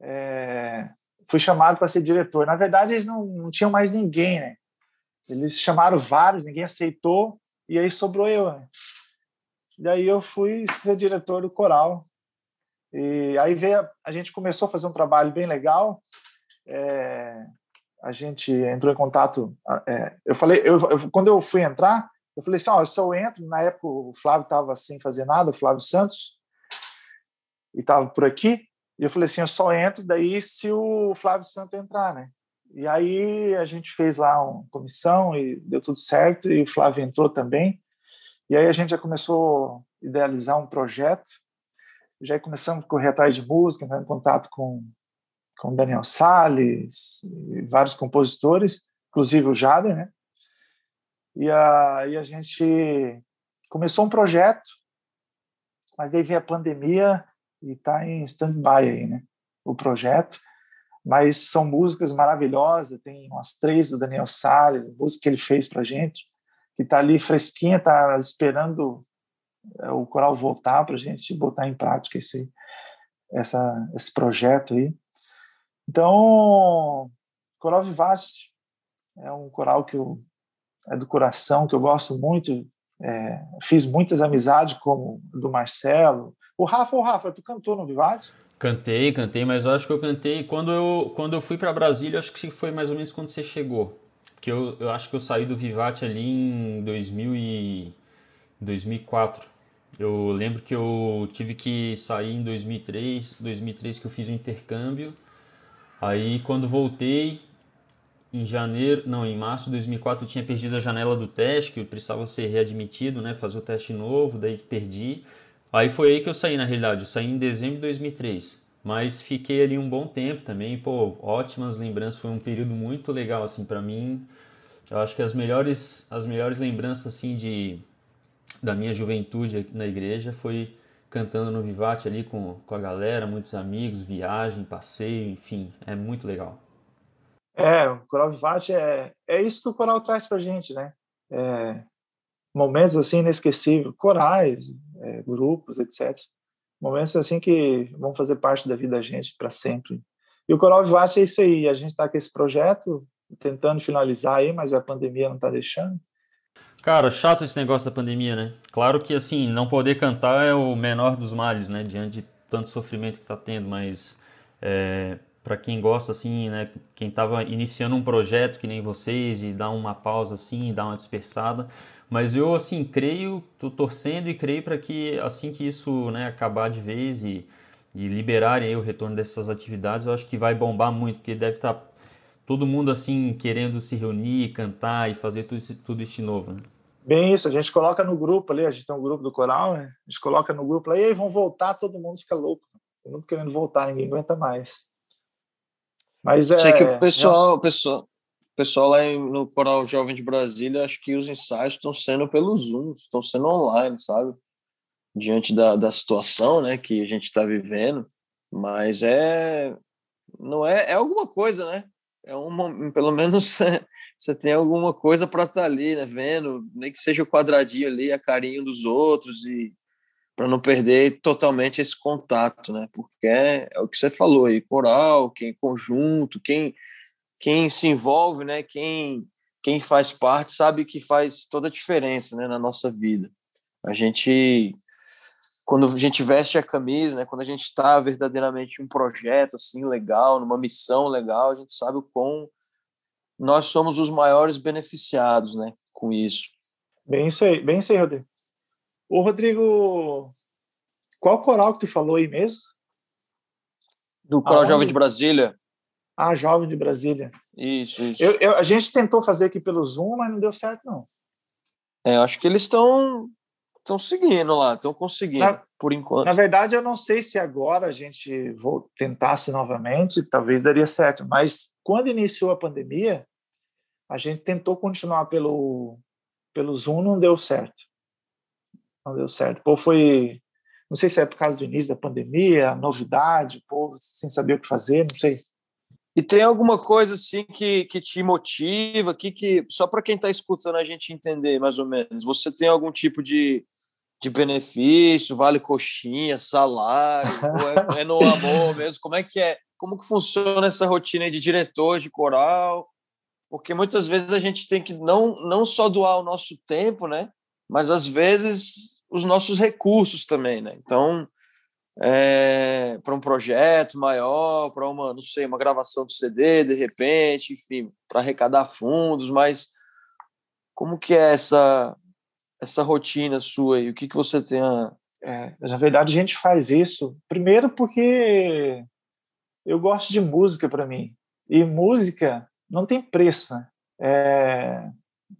é, fui chamado para ser diretor. Na verdade, eles não, não tinham mais ninguém, né? Eles chamaram vários, ninguém aceitou, e aí sobrou eu. Né? Daí eu fui ser diretor do coral. E aí veio, a gente começou a fazer um trabalho bem legal. É, a gente entrou em contato. É, eu falei, eu, eu, quando eu fui entrar, eu falei assim: ó, eu só entro. Na época o Flávio estava sem fazer nada, o Flávio Santos, e estava por aqui. E eu falei assim: eu só entro daí se o Flávio Santos entrar, né? E aí a gente fez lá uma comissão e deu tudo certo, e o Flávio entrou também. E aí a gente já começou a idealizar um projeto, já começamos a correr atrás de música, entrar em contato com com Daniel Salles, vários compositores, inclusive o Jader, né? E aí a gente começou um projeto, mas daí veio a pandemia e está em stand-by aí, né? O projeto mas são músicas maravilhosas. Tem umas três do Daniel Salles, música que ele fez para gente, que está ali fresquinha, está esperando é, o coral voltar para a gente botar em prática esse, essa, esse projeto aí. Então, Coral Vivace é um coral que eu, é do coração, que eu gosto muito. É, fiz muitas amizades, como do Marcelo. O Rafa, o Rafa, tu cantou no Vivace? Cantei, cantei, mas eu acho que eu cantei quando eu, quando eu fui para Brasília, acho que foi mais ou menos quando você chegou. Porque eu, eu acho que eu saí do Vivate ali em 2000 e 2004. Eu lembro que eu tive que sair em 2003, 2003 que eu fiz o intercâmbio. Aí quando voltei em janeiro, não, em março de 2004 eu tinha perdido a janela do teste, que eu precisava ser readmitido, né, fazer o teste novo, daí perdi. Aí foi aí que eu saí, na realidade. Eu saí em dezembro de 2003. Mas fiquei ali um bom tempo também. Pô, ótimas lembranças. Foi um período muito legal, assim, para mim. Eu acho que as melhores, as melhores lembranças, assim, de, da minha juventude na igreja foi cantando no Vivate ali com, com a galera, muitos amigos, viagem, passeio, enfim. É muito legal. É, o Coral Vivate é, é isso que o coral traz pra gente, né? É, momentos assim inesquecíveis, corais, é, grupos, etc. Momentos assim que vão fazer parte da vida da gente para sempre. E o Coral Vivace é isso aí. A gente está com esse projeto tentando finalizar aí, mas a pandemia não está deixando. Cara, chato esse negócio da pandemia, né? Claro que assim, não poder cantar é o menor dos males, né? Diante de tanto sofrimento que está tendo, mas é, para quem gosta assim, né? Quem estava iniciando um projeto que nem vocês e dá uma pausa assim, dá uma dispersada, mas eu, assim, creio, tô torcendo e creio para que assim que isso né, acabar de vez e, e liberarem o retorno dessas atividades, eu acho que vai bombar muito, porque deve estar tá todo mundo, assim, querendo se reunir, cantar e fazer tudo isso, tudo isso de novo, né? Bem isso, a gente coloca no grupo ali, a gente tem um grupo do coral, né? A gente coloca no grupo lá, e aí vão voltar, todo mundo fica louco. Todo mundo querendo voltar, ninguém aguenta mais. Mas é... Sei que o pessoal, o pessoal, pessoal lá no Coral Jovem de Brasília, acho que os ensaios estão sendo pelo Zoom, estão sendo online, sabe? Diante da, da situação, né, que a gente está vivendo. Mas é, não é, é alguma coisa, né? É uma, pelo menos você tem alguma coisa para estar tá ali, né? Vendo, nem que seja o quadradinho ali, a carinho dos outros e para não perder totalmente esse contato, né? Porque é, é o que você falou aí, coral, quem conjunto, quem quem se envolve, né, quem, quem faz parte, sabe que faz toda a diferença né, na nossa vida. A gente, quando a gente veste a camisa, né, quando a gente está verdadeiramente em um projeto assim legal, numa missão legal, a gente sabe o quão nós somos os maiores beneficiados né, com isso. Bem isso aí, bem isso aí, Rodrigo. Ô, Rodrigo, qual coral que tu falou aí mesmo? Do Coral Aonde? Jovem de Brasília. Ah, Jovem de Brasília. Isso, isso. Eu, eu, a gente tentou fazer aqui pelo Zoom, mas não deu certo, não. É, eu acho que eles estão estão seguindo lá, estão conseguindo, na, por enquanto. Na verdade, eu não sei se agora a gente vou tentasse novamente, talvez daria certo, mas quando iniciou a pandemia, a gente tentou continuar pelo, pelo Zoom, não deu certo. Não deu certo. Pô, foi, Não sei se é por causa do início da pandemia, novidade, povo sem saber o que fazer, não sei. E tem alguma coisa assim que, que te motiva, que, que só para quem está escutando a gente entender mais ou menos, você tem algum tipo de, de benefício, vale coxinha, salário, é, é, no amor mesmo? Como é que é? Como que funciona essa rotina de diretor de coral? Porque muitas vezes a gente tem que não, não só doar o nosso tempo, né? Mas às vezes os nossos recursos também, né? Então, é, para um projeto maior, para uma, não sei, uma gravação do CD, de repente, enfim, para arrecadar fundos, mas como que é essa essa rotina sua e o que que você tem a... É, na verdade, a gente faz isso primeiro porque eu gosto de música para mim e música não tem preço, né? É,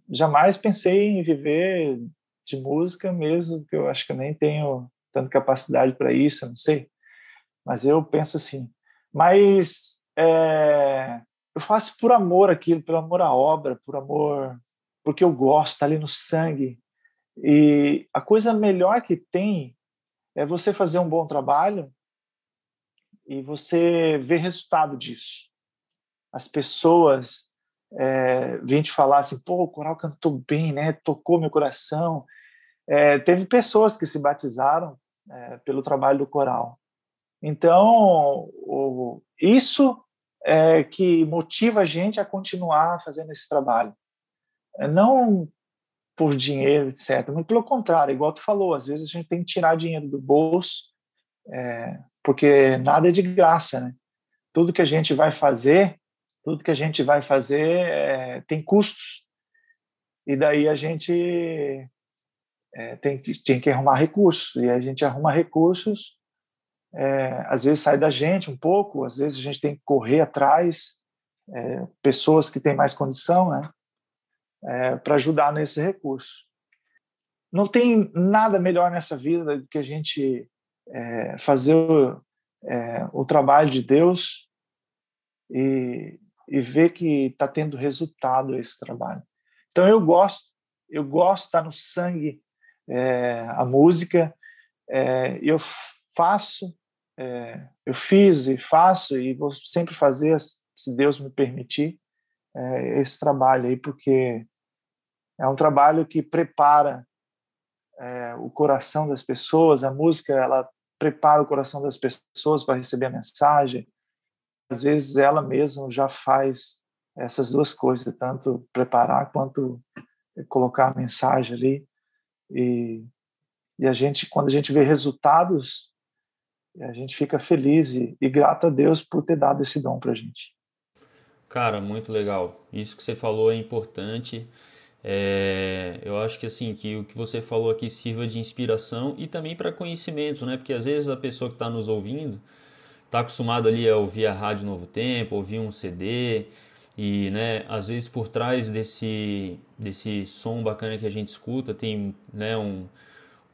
jamais pensei em viver de música mesmo, que eu acho que eu nem tenho tanta capacidade para isso, não sei. Mas eu penso assim. Mas é, eu faço por amor aquilo, por amor à obra, por amor, porque eu gosto, tá ali no sangue. E a coisa melhor que tem é você fazer um bom trabalho e você ver resultado disso. As pessoas é, vêm te falar assim, pô, o coral cantou bem, né? Tocou meu coração. É, teve pessoas que se batizaram é, pelo trabalho do coral. Então, o, isso é que motiva a gente a continuar fazendo esse trabalho. É não por dinheiro, etc. Mas pelo contrário, igual tu falou, às vezes a gente tem que tirar dinheiro do bolso, é, porque nada é de graça, né? Tudo que a gente vai fazer, tudo que a gente vai fazer é, tem custos. E daí a gente é, tem, tem que arrumar recursos. E a gente arruma recursos, é, às vezes sai da gente um pouco, às vezes a gente tem que correr atrás, é, pessoas que têm mais condição, né, é, para ajudar nesse recurso. Não tem nada melhor nessa vida do que a gente é, fazer o, é, o trabalho de Deus e, e ver que está tendo resultado esse trabalho. Então eu gosto, eu gosto de estar no sangue é, a música. É, eu faço, é, eu fiz e faço e vou sempre fazer, se Deus me permitir, é, esse trabalho aí, porque é um trabalho que prepara é, o coração das pessoas. A música ela prepara o coração das pessoas para receber a mensagem. Às vezes ela mesma já faz essas duas coisas, tanto preparar quanto colocar a mensagem ali. E, e a gente, quando a gente vê resultados, a gente fica feliz e, e grato a Deus por ter dado esse dom para a gente. Cara, muito legal. Isso que você falou é importante. É, eu acho que assim que o que você falou aqui sirva de inspiração e também para conhecimento, né? Porque às vezes a pessoa que está nos ouvindo está acostumado ali a ouvir a rádio Novo Tempo, ouvir um CD, e, né, às vezes por trás desse, desse som bacana que a gente escuta, tem, né, um,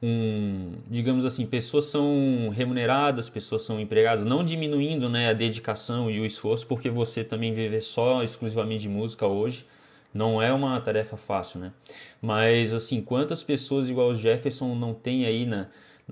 um, digamos assim, pessoas são remuneradas, pessoas são empregadas, não diminuindo, né, a dedicação e o esforço, porque você também viver só exclusivamente de música hoje não é uma tarefa fácil, né? Mas assim, quantas pessoas igual o Jefferson não tem aí na,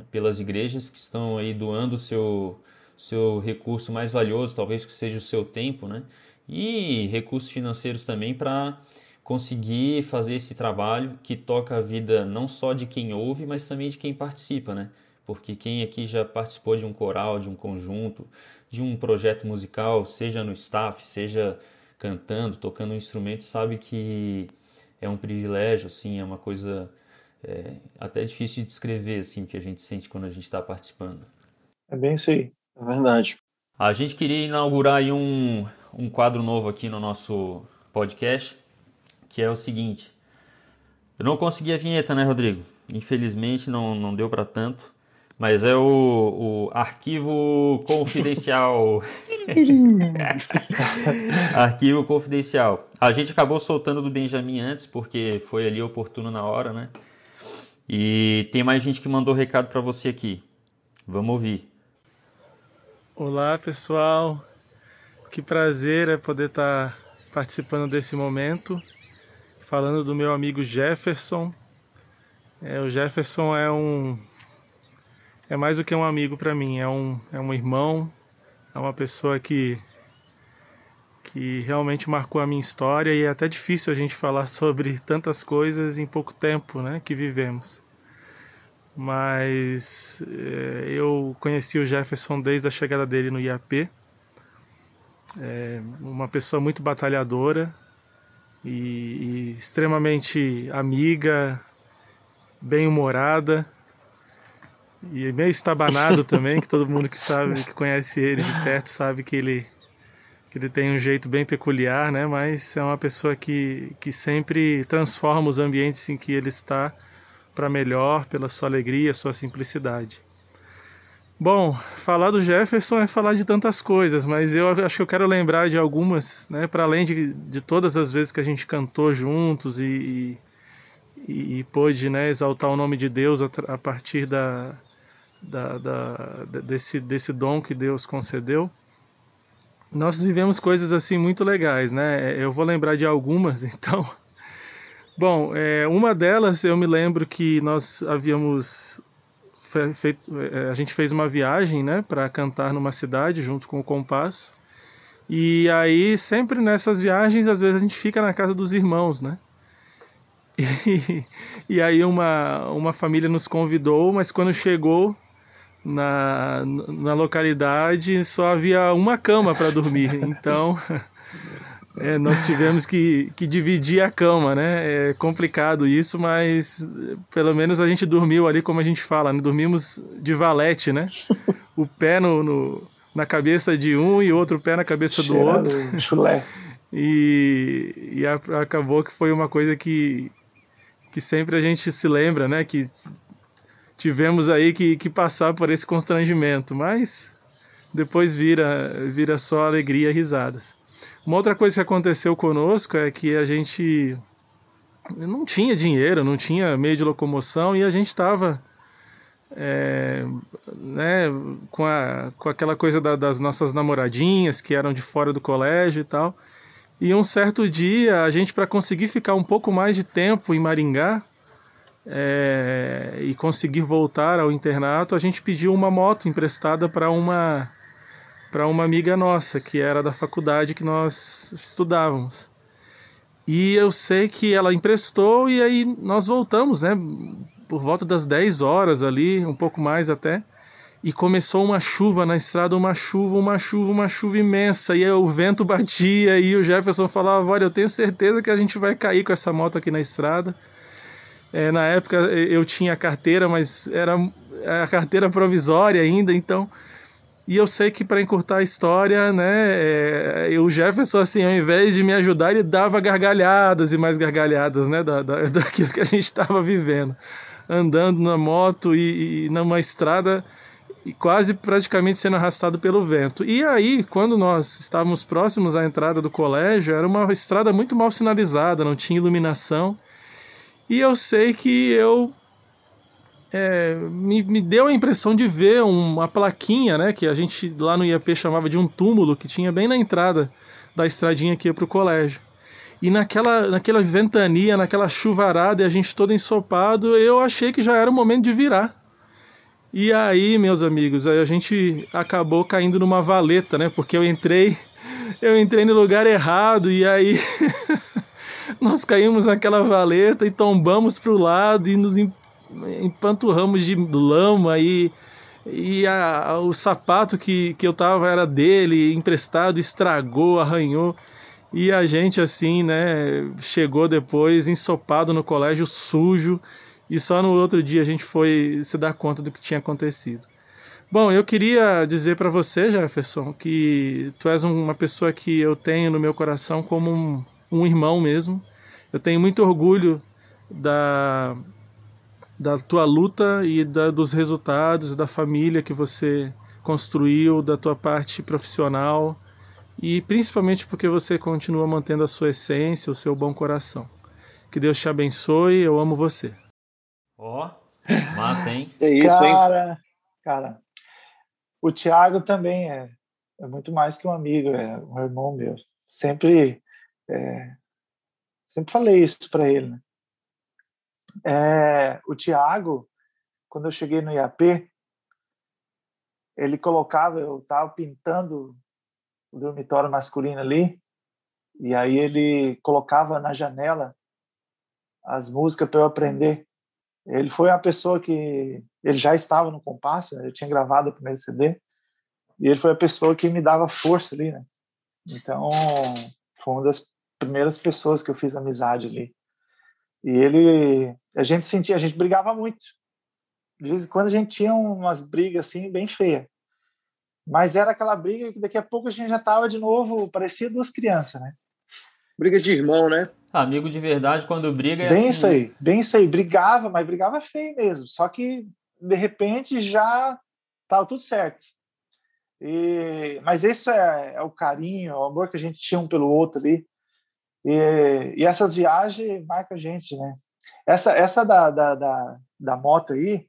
pelas igrejas que estão aí doando o seu seu recurso mais valioso, talvez que seja o seu tempo, né? E recursos financeiros também para conseguir fazer esse trabalho que toca a vida não só de quem ouve, mas também de quem participa, né? Porque quem aqui já participou de um coral, de um conjunto, de um projeto musical, seja no staff, seja cantando, tocando um instrumento, sabe que é um privilégio, assim, é uma coisa é, até difícil de descrever, assim, que a gente sente quando a gente está participando. É bem isso aí, é verdade. A gente queria inaugurar aí um, um quadro novo aqui no nosso podcast, que é o seguinte. Eu não consegui a vinheta, né, Rodrigo? Infelizmente não, não deu para tanto. Mas é o, o arquivo confidencial. arquivo confidencial. A gente acabou soltando do Benjamin antes, porque foi ali oportuno na hora, né? E tem mais gente que mandou recado para você aqui. Vamos ouvir. Olá, pessoal. Que prazer é poder estar participando desse momento, falando do meu amigo Jefferson. É, o Jefferson é um é mais do que um amigo para mim, é um, é um irmão, é uma pessoa que que realmente marcou a minha história. E é até difícil a gente falar sobre tantas coisas em pouco tempo, né, que vivemos. Mas é, eu conheci o Jefferson desde a chegada dele no IAP, é uma pessoa muito batalhadora e, e extremamente amiga, bem humorada e meio estabanado também, que todo mundo que sabe, que conhece ele de perto sabe que ele que ele tem um jeito bem peculiar, né? Mas é uma pessoa que, que sempre transforma os ambientes em que ele está para melhor, pela sua alegria, sua simplicidade. Bom, falar do Jefferson é falar de tantas coisas, mas eu acho que eu quero lembrar de algumas, né? Para além de, de todas as vezes que a gente cantou juntos e, e, e pôde né, exaltar o nome de Deus a, a partir da, da, da, desse, desse dom que Deus concedeu nós vivemos coisas assim muito legais, né? Eu vou lembrar de algumas, então. Bom, é, uma delas eu me lembro que nós havíamos feito, é, a gente fez uma viagem, né, para cantar numa cidade junto com o Compasso. E aí sempre nessas viagens às vezes a gente fica na casa dos irmãos, né? E, e aí uma uma família nos convidou, mas quando chegou na, na localidade só havia uma cama para dormir. Então é, nós tivemos que, que dividir a cama, né? É complicado isso, mas pelo menos a gente dormiu ali, como a gente fala, né? dormimos de valete, né? O pé no, no na cabeça de um e outro pé na cabeça do outro. Chulé. E, e a, acabou que foi uma coisa que, que sempre a gente se lembra, né? Que tivemos aí que, que passar por esse constrangimento, mas depois vira, vira só alegria e risadas. Uma outra coisa que aconteceu conosco é que a gente não tinha dinheiro, não tinha meio de locomoção e a gente estava é, né, com, a, com aquela coisa da, das nossas namoradinhas que eram de fora do colégio e tal. E um certo dia, a gente, para conseguir ficar um pouco mais de tempo em Maringá, é, e conseguir voltar ao internato, a gente pediu uma moto emprestada para uma para uma amiga nossa que era da faculdade que nós estudávamos. E eu sei que ela emprestou e aí nós voltamos, né, por volta das 10 horas ali, um pouco mais até. E começou uma chuva na estrada, uma chuva, uma chuva, uma chuva imensa. E o vento batia e o Jefferson falava: Olha, eu tenho certeza que a gente vai cair com essa moto aqui na estrada. É, na época eu tinha carteira, mas era a carteira provisória ainda, então. E eu sei que para encurtar a história, né, é, o Jefferson, assim, ao invés de me ajudar, ele dava gargalhadas e mais gargalhadas, né, da, da, daquilo que a gente estava vivendo. Andando na moto e, e numa estrada e quase praticamente sendo arrastado pelo vento. E aí, quando nós estávamos próximos à entrada do colégio, era uma estrada muito mal sinalizada, não tinha iluminação. E eu sei que eu é, me, me deu a impressão de ver uma plaquinha, né, que a gente lá no IAP chamava de um túmulo, que tinha bem na entrada da estradinha ia para o colégio. E naquela, naquela ventania, naquela chuvarada e a gente todo ensopado, eu achei que já era o momento de virar. E aí, meus amigos, a gente acabou caindo numa valeta, né? Porque eu entrei, eu entrei no lugar errado e aí nós caímos naquela valeta e tombamos para o lado e nos empanturramos de lama e, e a, o sapato que, que eu tava era dele, emprestado, estragou, arranhou. E a gente assim, né, chegou depois ensopado no colégio sujo e só no outro dia a gente foi se dar conta do que tinha acontecido. Bom, eu queria dizer para você, Jefferson, que tu és uma pessoa que eu tenho no meu coração como um, um irmão mesmo. Eu tenho muito orgulho da, da tua luta e da, dos resultados da família que você construiu, da tua parte profissional e principalmente porque você continua mantendo a sua essência, o seu bom coração. Que Deus te abençoe, eu amo você. Ó, oh, massa, hein? é isso, cara, hein? cara, o Thiago também é, é muito mais que um amigo, é um irmão meu. Sempre é, Sempre falei isso para ele. Né? É, o Tiago, quando eu cheguei no IAP, ele colocava, eu estava pintando o dormitório masculino ali, e aí ele colocava na janela as músicas para eu aprender. Ele foi uma pessoa que ele já estava no compasso, né? ele tinha gravado o primeiro CD, e ele foi a pessoa que me dava força ali, né? Então, foi uma das primeiras pessoas que eu fiz amizade ali. E ele, a gente sentia, a gente brigava muito. De vez em quando a gente tinha umas brigas assim bem feias. Mas era aquela briga que daqui a pouco a gente já tava de novo, parecia duas crianças, né? Briga de irmão, né? Amigo de verdade, quando briga é Bem assim. isso aí, bem isso aí. Brigava, mas brigava feio mesmo. Só que, de repente, já tava tudo certo. E, mas isso é, é o carinho, o amor que a gente tinha um pelo outro ali. E, e essas viagens marcam a gente, né? Essa, essa da, da, da, da moto aí,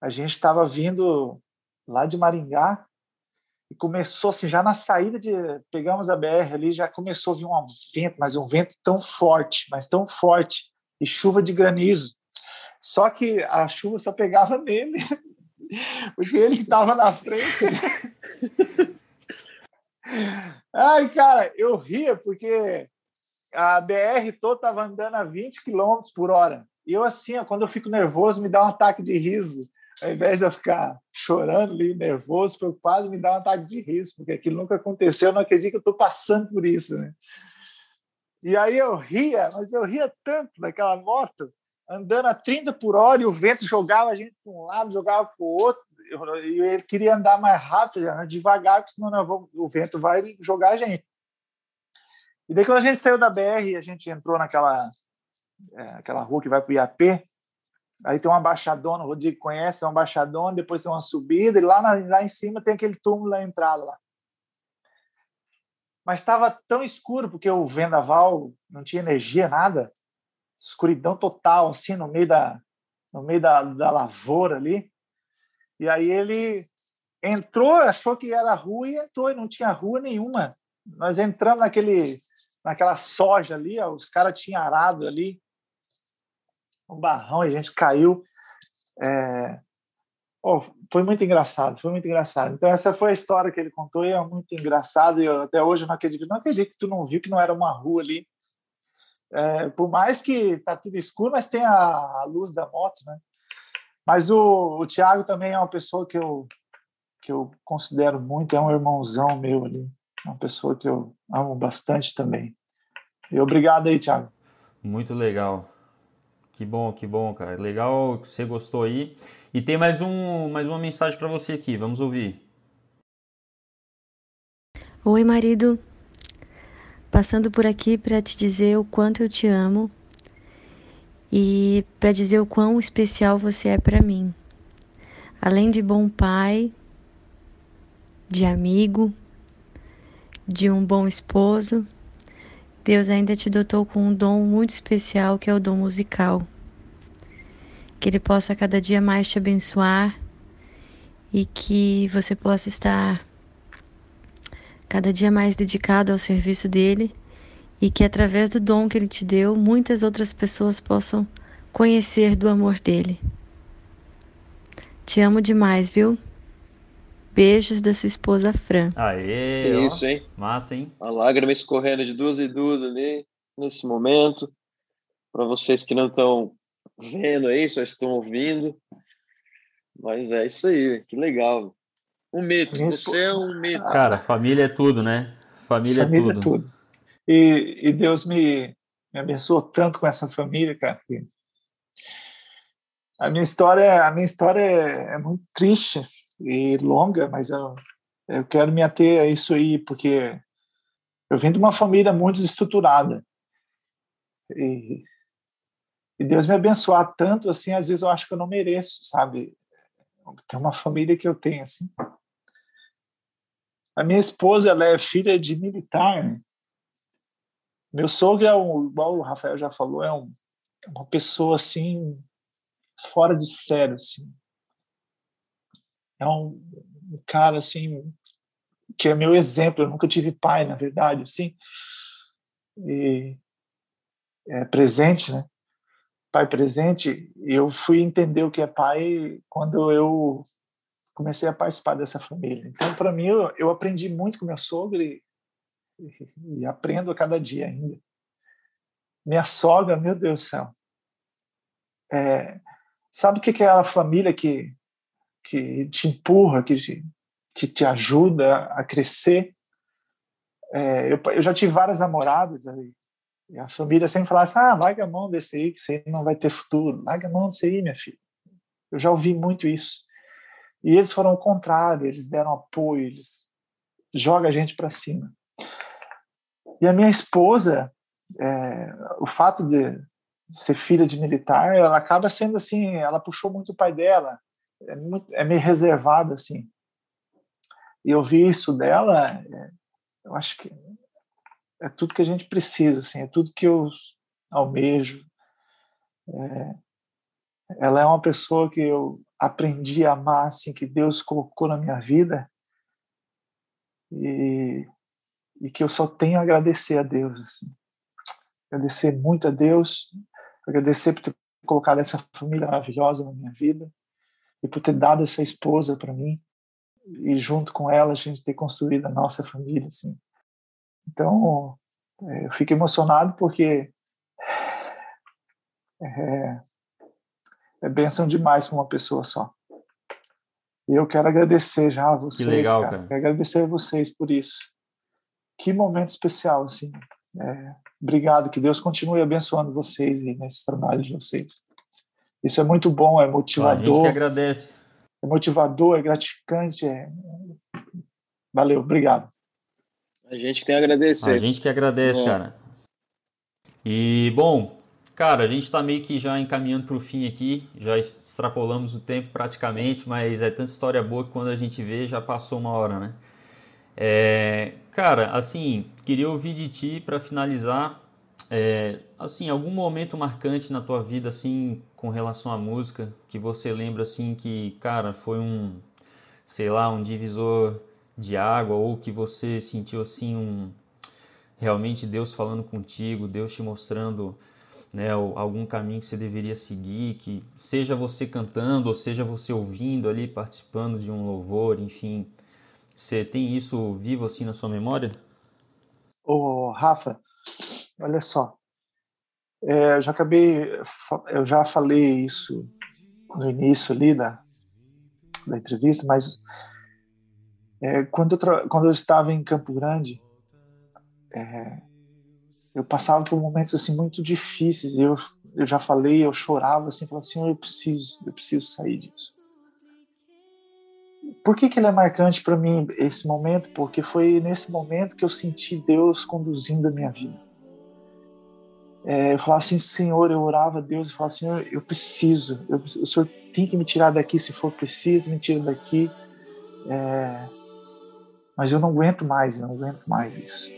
a gente estava vindo lá de Maringá e começou assim, já na saída de. Pegamos a BR ali, já começou a vir um vento, mas um vento tão forte, mas tão forte, e chuva de granizo. Só que a chuva só pegava nele, porque ele estava na frente. Ai, cara, eu ria porque a BR toda estava andando a 20 km por hora. E eu, assim, ó, quando eu fico nervoso, me dá um ataque de riso. Ao invés de eu ficar chorando ali, nervoso, preocupado, me dá um ataque de riso, porque aquilo nunca aconteceu. Eu não acredito que eu estou passando por isso. Né? E aí eu ria, mas eu ria tanto daquela moto, andando a 30 por hora, e o vento jogava a gente para um lado, jogava para o outro. E ele queria andar mais rápido, devagar, porque senão não, o vento vai jogar a gente. E daí, quando a gente saiu da BR, a gente entrou naquela é, aquela rua que vai para o IAP, aí tem uma baixadona, o Rodrigo conhece, é uma baixadona, depois tem uma subida, e lá, na, lá em cima tem aquele túmulo na entrada lá. Mas estava tão escuro, porque o vendaval não tinha energia, nada, escuridão total, assim, no meio da, no meio da, da lavoura ali. E aí ele entrou, achou que era rua e entrou, e não tinha rua nenhuma. Nós entramos naquele, naquela soja ali, ó, os caras tinham arado ali, um barrão, e a gente caiu. É... Oh, foi muito engraçado, foi muito engraçado. Então, essa foi a história que ele contou e é muito engraçado. E eu, até hoje eu não acredito, não acredito que tu não viu que não era uma rua ali. É, por mais que tá tudo escuro, mas tem a, a luz da moto, né? Mas o, o Thiago também é uma pessoa que eu, que eu considero muito, é um irmãozão meu ali, uma pessoa que eu amo bastante também. E obrigado aí, Thiago. Muito legal. Que bom, que bom, cara. Legal que você gostou aí. E tem mais, um, mais uma mensagem para você aqui, vamos ouvir. Oi, marido. Passando por aqui para te dizer o quanto eu te amo e para dizer o quão especial você é para mim. Além de bom pai, de amigo, de um bom esposo, Deus ainda te dotou com um dom muito especial que é o dom musical. Que Ele possa cada dia mais te abençoar e que você possa estar cada dia mais dedicado ao serviço dele e que através do dom que ele te deu, muitas outras pessoas possam conhecer do amor dele. Te amo demais, viu? Beijos da sua esposa Fran. Aê, ó. isso, hein? Massa, hein? A lágrima escorrendo de duas em duas ali, nesse momento. Para vocês que não estão vendo aí, só estão ouvindo. Mas é isso aí, que legal. Um mito, Minha você é um mito. Cara, família é tudo, né? Família, família é tudo. E, e Deus me, me abençoou tanto com essa família, cara. que A minha história, a minha história é, é muito triste e longa, mas eu, eu quero me ater a isso aí porque eu vim de uma família muito desestruturada e, e Deus me abençoar tanto assim, às vezes eu acho que eu não mereço, sabe? Tem uma família que eu tenho assim. A minha esposa, ela é filha de militar. né? Meu sogro é um, igual o Rafael já falou, é um, uma pessoa assim fora de sério, assim. É um, um cara assim que é meu exemplo. Eu nunca tive pai, na verdade, assim. E é presente, né? Pai presente. Eu fui entender o que é pai quando eu comecei a participar dessa família. Então, para mim, eu, eu, aprendi muito com meu sogro e, e, e, aprendo a cada dia ainda. Minha sogra, meu Deus do céu. É, sabe o que é aquela família que, que te empurra, que te, que te ajuda a crescer? É, eu, eu, já tive várias namoradas ali. E a família sempre falava assim, ah, larga a mão desse aí, que você não vai ter futuro. Larga a mão desse aí, minha filha. Eu já ouvi muito isso. E eles foram o contrário, eles deram apoio, eles jogam a gente para cima. E a minha esposa, é, o fato de ser filha de militar, ela acaba sendo assim, ela puxou muito o pai dela, é, muito, é meio reservada assim. E eu vi isso dela, é, eu acho que é tudo que a gente precisa, assim, é tudo que eu almejo. É, ela é uma pessoa que eu aprendi a amar, assim, que Deus colocou na minha vida e, e que eu só tenho a agradecer a Deus, assim. Agradecer muito a Deus, agradecer por ter colocado essa família maravilhosa na minha vida e por ter dado essa esposa para mim e junto com ela a gente ter construído a nossa família, assim. Então, é, eu fico emocionado porque é, é bênção demais para uma pessoa só. E eu quero agradecer já a vocês, que legal, cara. cara. Quero agradecer a vocês por isso. Que momento especial, assim. É, obrigado, que Deus continue abençoando vocês e nesse trabalho de vocês. Isso é muito bom, é motivador. A gente que agradece. É motivador, é gratificante. É... Valeu, obrigado. A gente que tem a agradecer. A gente que agradece, cara. E, bom, cara, a gente está meio que já encaminhando para o fim aqui, já extrapolamos o tempo praticamente, mas é tanta história boa que quando a gente vê já passou uma hora, né? É, cara, assim, queria ouvir de ti para finalizar, é, assim, algum momento marcante na tua vida, assim, com relação à música, que você lembra, assim, que, cara, foi um, sei lá, um divisor de água ou que você sentiu assim um realmente Deus falando contigo, Deus te mostrando né, algum caminho que você deveria seguir, que seja você cantando ou seja você ouvindo ali, participando de um louvor, enfim, você tem isso vivo assim na sua memória? Ô, Rafa, olha só, é, eu já acabei, eu já falei isso no início ali da, da entrevista, mas é, quando, eu quando eu estava em Campo Grande, é, eu passava por momentos assim muito difíceis. Eu, eu já falei, eu chorava assim, falava assim, eu preciso, eu preciso sair disso. Por que, que ele é marcante para mim esse momento? Porque foi nesse momento que eu senti Deus conduzindo a minha vida. É, eu falava assim, Senhor, eu orava a Deus e falava, Senhor, eu preciso, eu, o Senhor tem que me tirar daqui se for preciso, me tira daqui. É, mas eu não aguento mais, eu não aguento mais isso.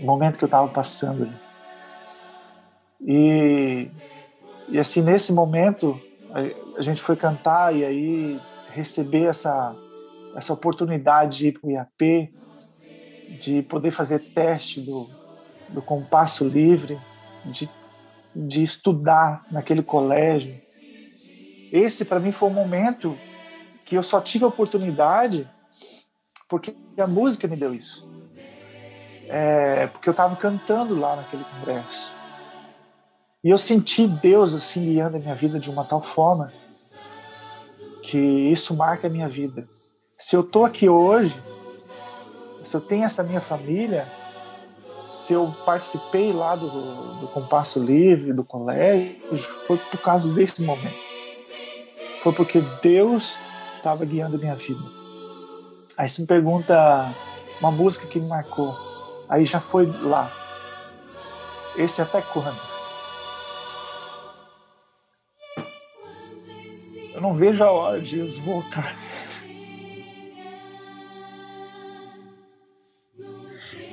O momento que eu estava passando ali. E, e assim, nesse momento, a, a gente foi cantar e aí receber essa, essa oportunidade de ir para o IAP, de poder fazer teste do, do compasso livre, de, de estudar naquele colégio. Esse, para mim, foi um momento que eu só tive a oportunidade porque a música me deu isso. É, porque eu estava cantando lá naquele congresso. E eu senti Deus assim guiando a minha vida de uma tal forma que isso marca a minha vida. Se eu tô aqui hoje, se eu tenho essa minha família, se eu participei lá do, do Compasso Livre, do colégio, foi por causa desse momento. Foi porque Deus estava guiando a minha vida. Aí você me pergunta uma música que me marcou. Aí já foi lá. Esse até quando? Eu não vejo a hora de Jesus voltar.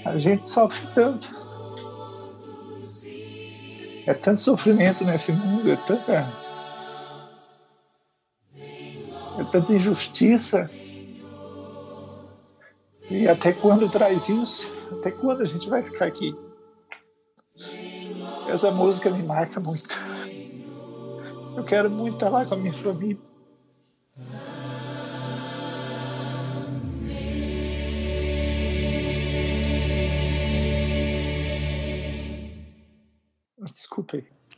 A gente sofre tanto. É tanto sofrimento nesse mundo, é tanta. É tanta injustiça. E até quando traz isso? Até quando a gente vai ficar aqui? Essa música me marca muito. Eu quero muito estar lá com a minha família.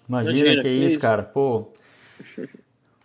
Imagina, Imagina que é isso, cara. Pô,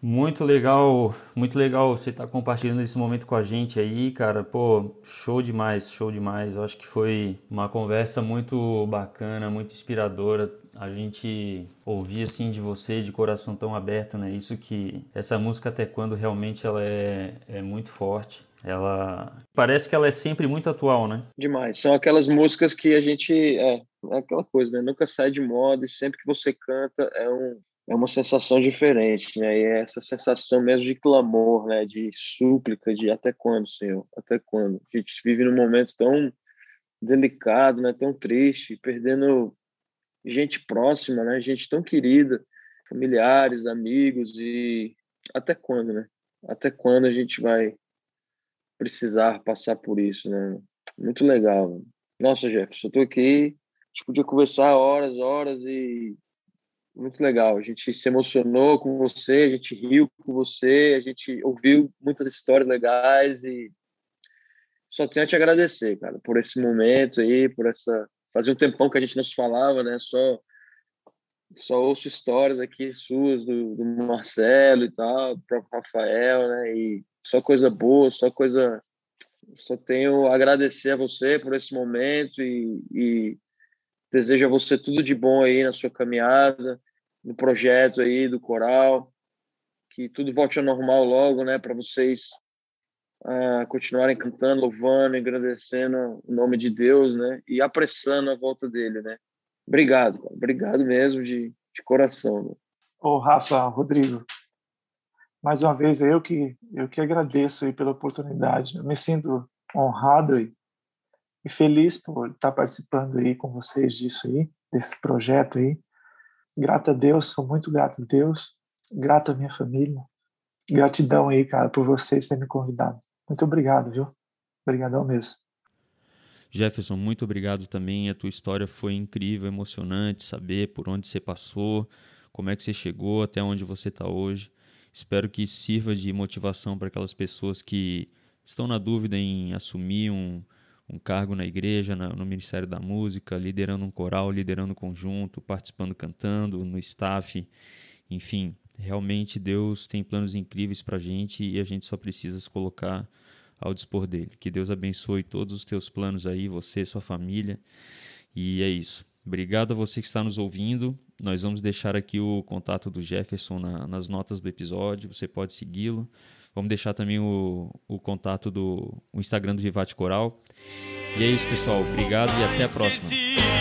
muito legal, muito legal você estar tá compartilhando esse momento com a gente aí, cara. Pô, show demais, show demais. Eu acho que foi uma conversa muito bacana, muito inspiradora. A gente ouvir assim de você de coração tão aberto, né? Isso que essa música até quando realmente ela é, é muito forte. Ela parece que ela é sempre muito atual, né? Demais. São aquelas músicas que a gente é, é aquela coisa, né? Nunca sai de moda e sempre que você canta é um é uma sensação diferente, né? E é essa sensação mesmo de clamor, né? De súplica, de até quando, Senhor? Até quando? A gente vive num momento tão delicado, né? Tão triste, perdendo gente próxima, né? Gente tão querida, familiares, amigos e até quando, né? Até quando a gente vai precisar passar por isso, né? Muito legal. Nossa, Jefferson, eu tô aqui, a gente podia conversar horas, horas e muito legal. A gente se emocionou com você, a gente riu com você, a gente ouviu muitas histórias legais e só tenho a te agradecer, cara, por esse momento aí, por essa. Fazia um tempão que a gente não se falava, né? Só, só ouço histórias aqui suas, do, do Marcelo e tal, do próprio Rafael, né? E só coisa boa, só coisa. Só tenho a agradecer a você por esse momento e, e Desejo a você tudo de bom aí na sua caminhada, no projeto aí do coral, que tudo volte ao normal logo, né, para vocês uh, continuarem cantando, louvando, engrandecendo o nome de Deus, né, e apressando a volta dele, né. Obrigado, cara. obrigado mesmo de, de coração. Né? Ô, Rafa, Rodrigo, mais uma vez eu que eu que agradeço aí pela oportunidade. Eu me sinto honrado e e feliz por estar participando aí com vocês disso aí, desse projeto aí. Grato a Deus, sou muito grato a Deus, grato à minha família. Gratidão aí, cara, por vocês terem me convidado. Muito obrigado, viu? Obrigadão mesmo. Jefferson, muito obrigado também. A tua história foi incrível, emocionante, saber por onde você passou, como é que você chegou até onde você está hoje. Espero que sirva de motivação para aquelas pessoas que estão na dúvida em assumir um, um cargo na igreja, no Ministério da Música, liderando um coral, liderando um conjunto, participando cantando, no staff, enfim, realmente Deus tem planos incríveis para a gente e a gente só precisa se colocar ao dispor dele. Que Deus abençoe todos os teus planos aí, você, sua família. E é isso. Obrigado a você que está nos ouvindo. Nós vamos deixar aqui o contato do Jefferson na, nas notas do episódio. Você pode segui-lo. Vamos deixar também o, o contato do o Instagram do Vivate Coral. E é isso, pessoal. Obrigado e até a próxima.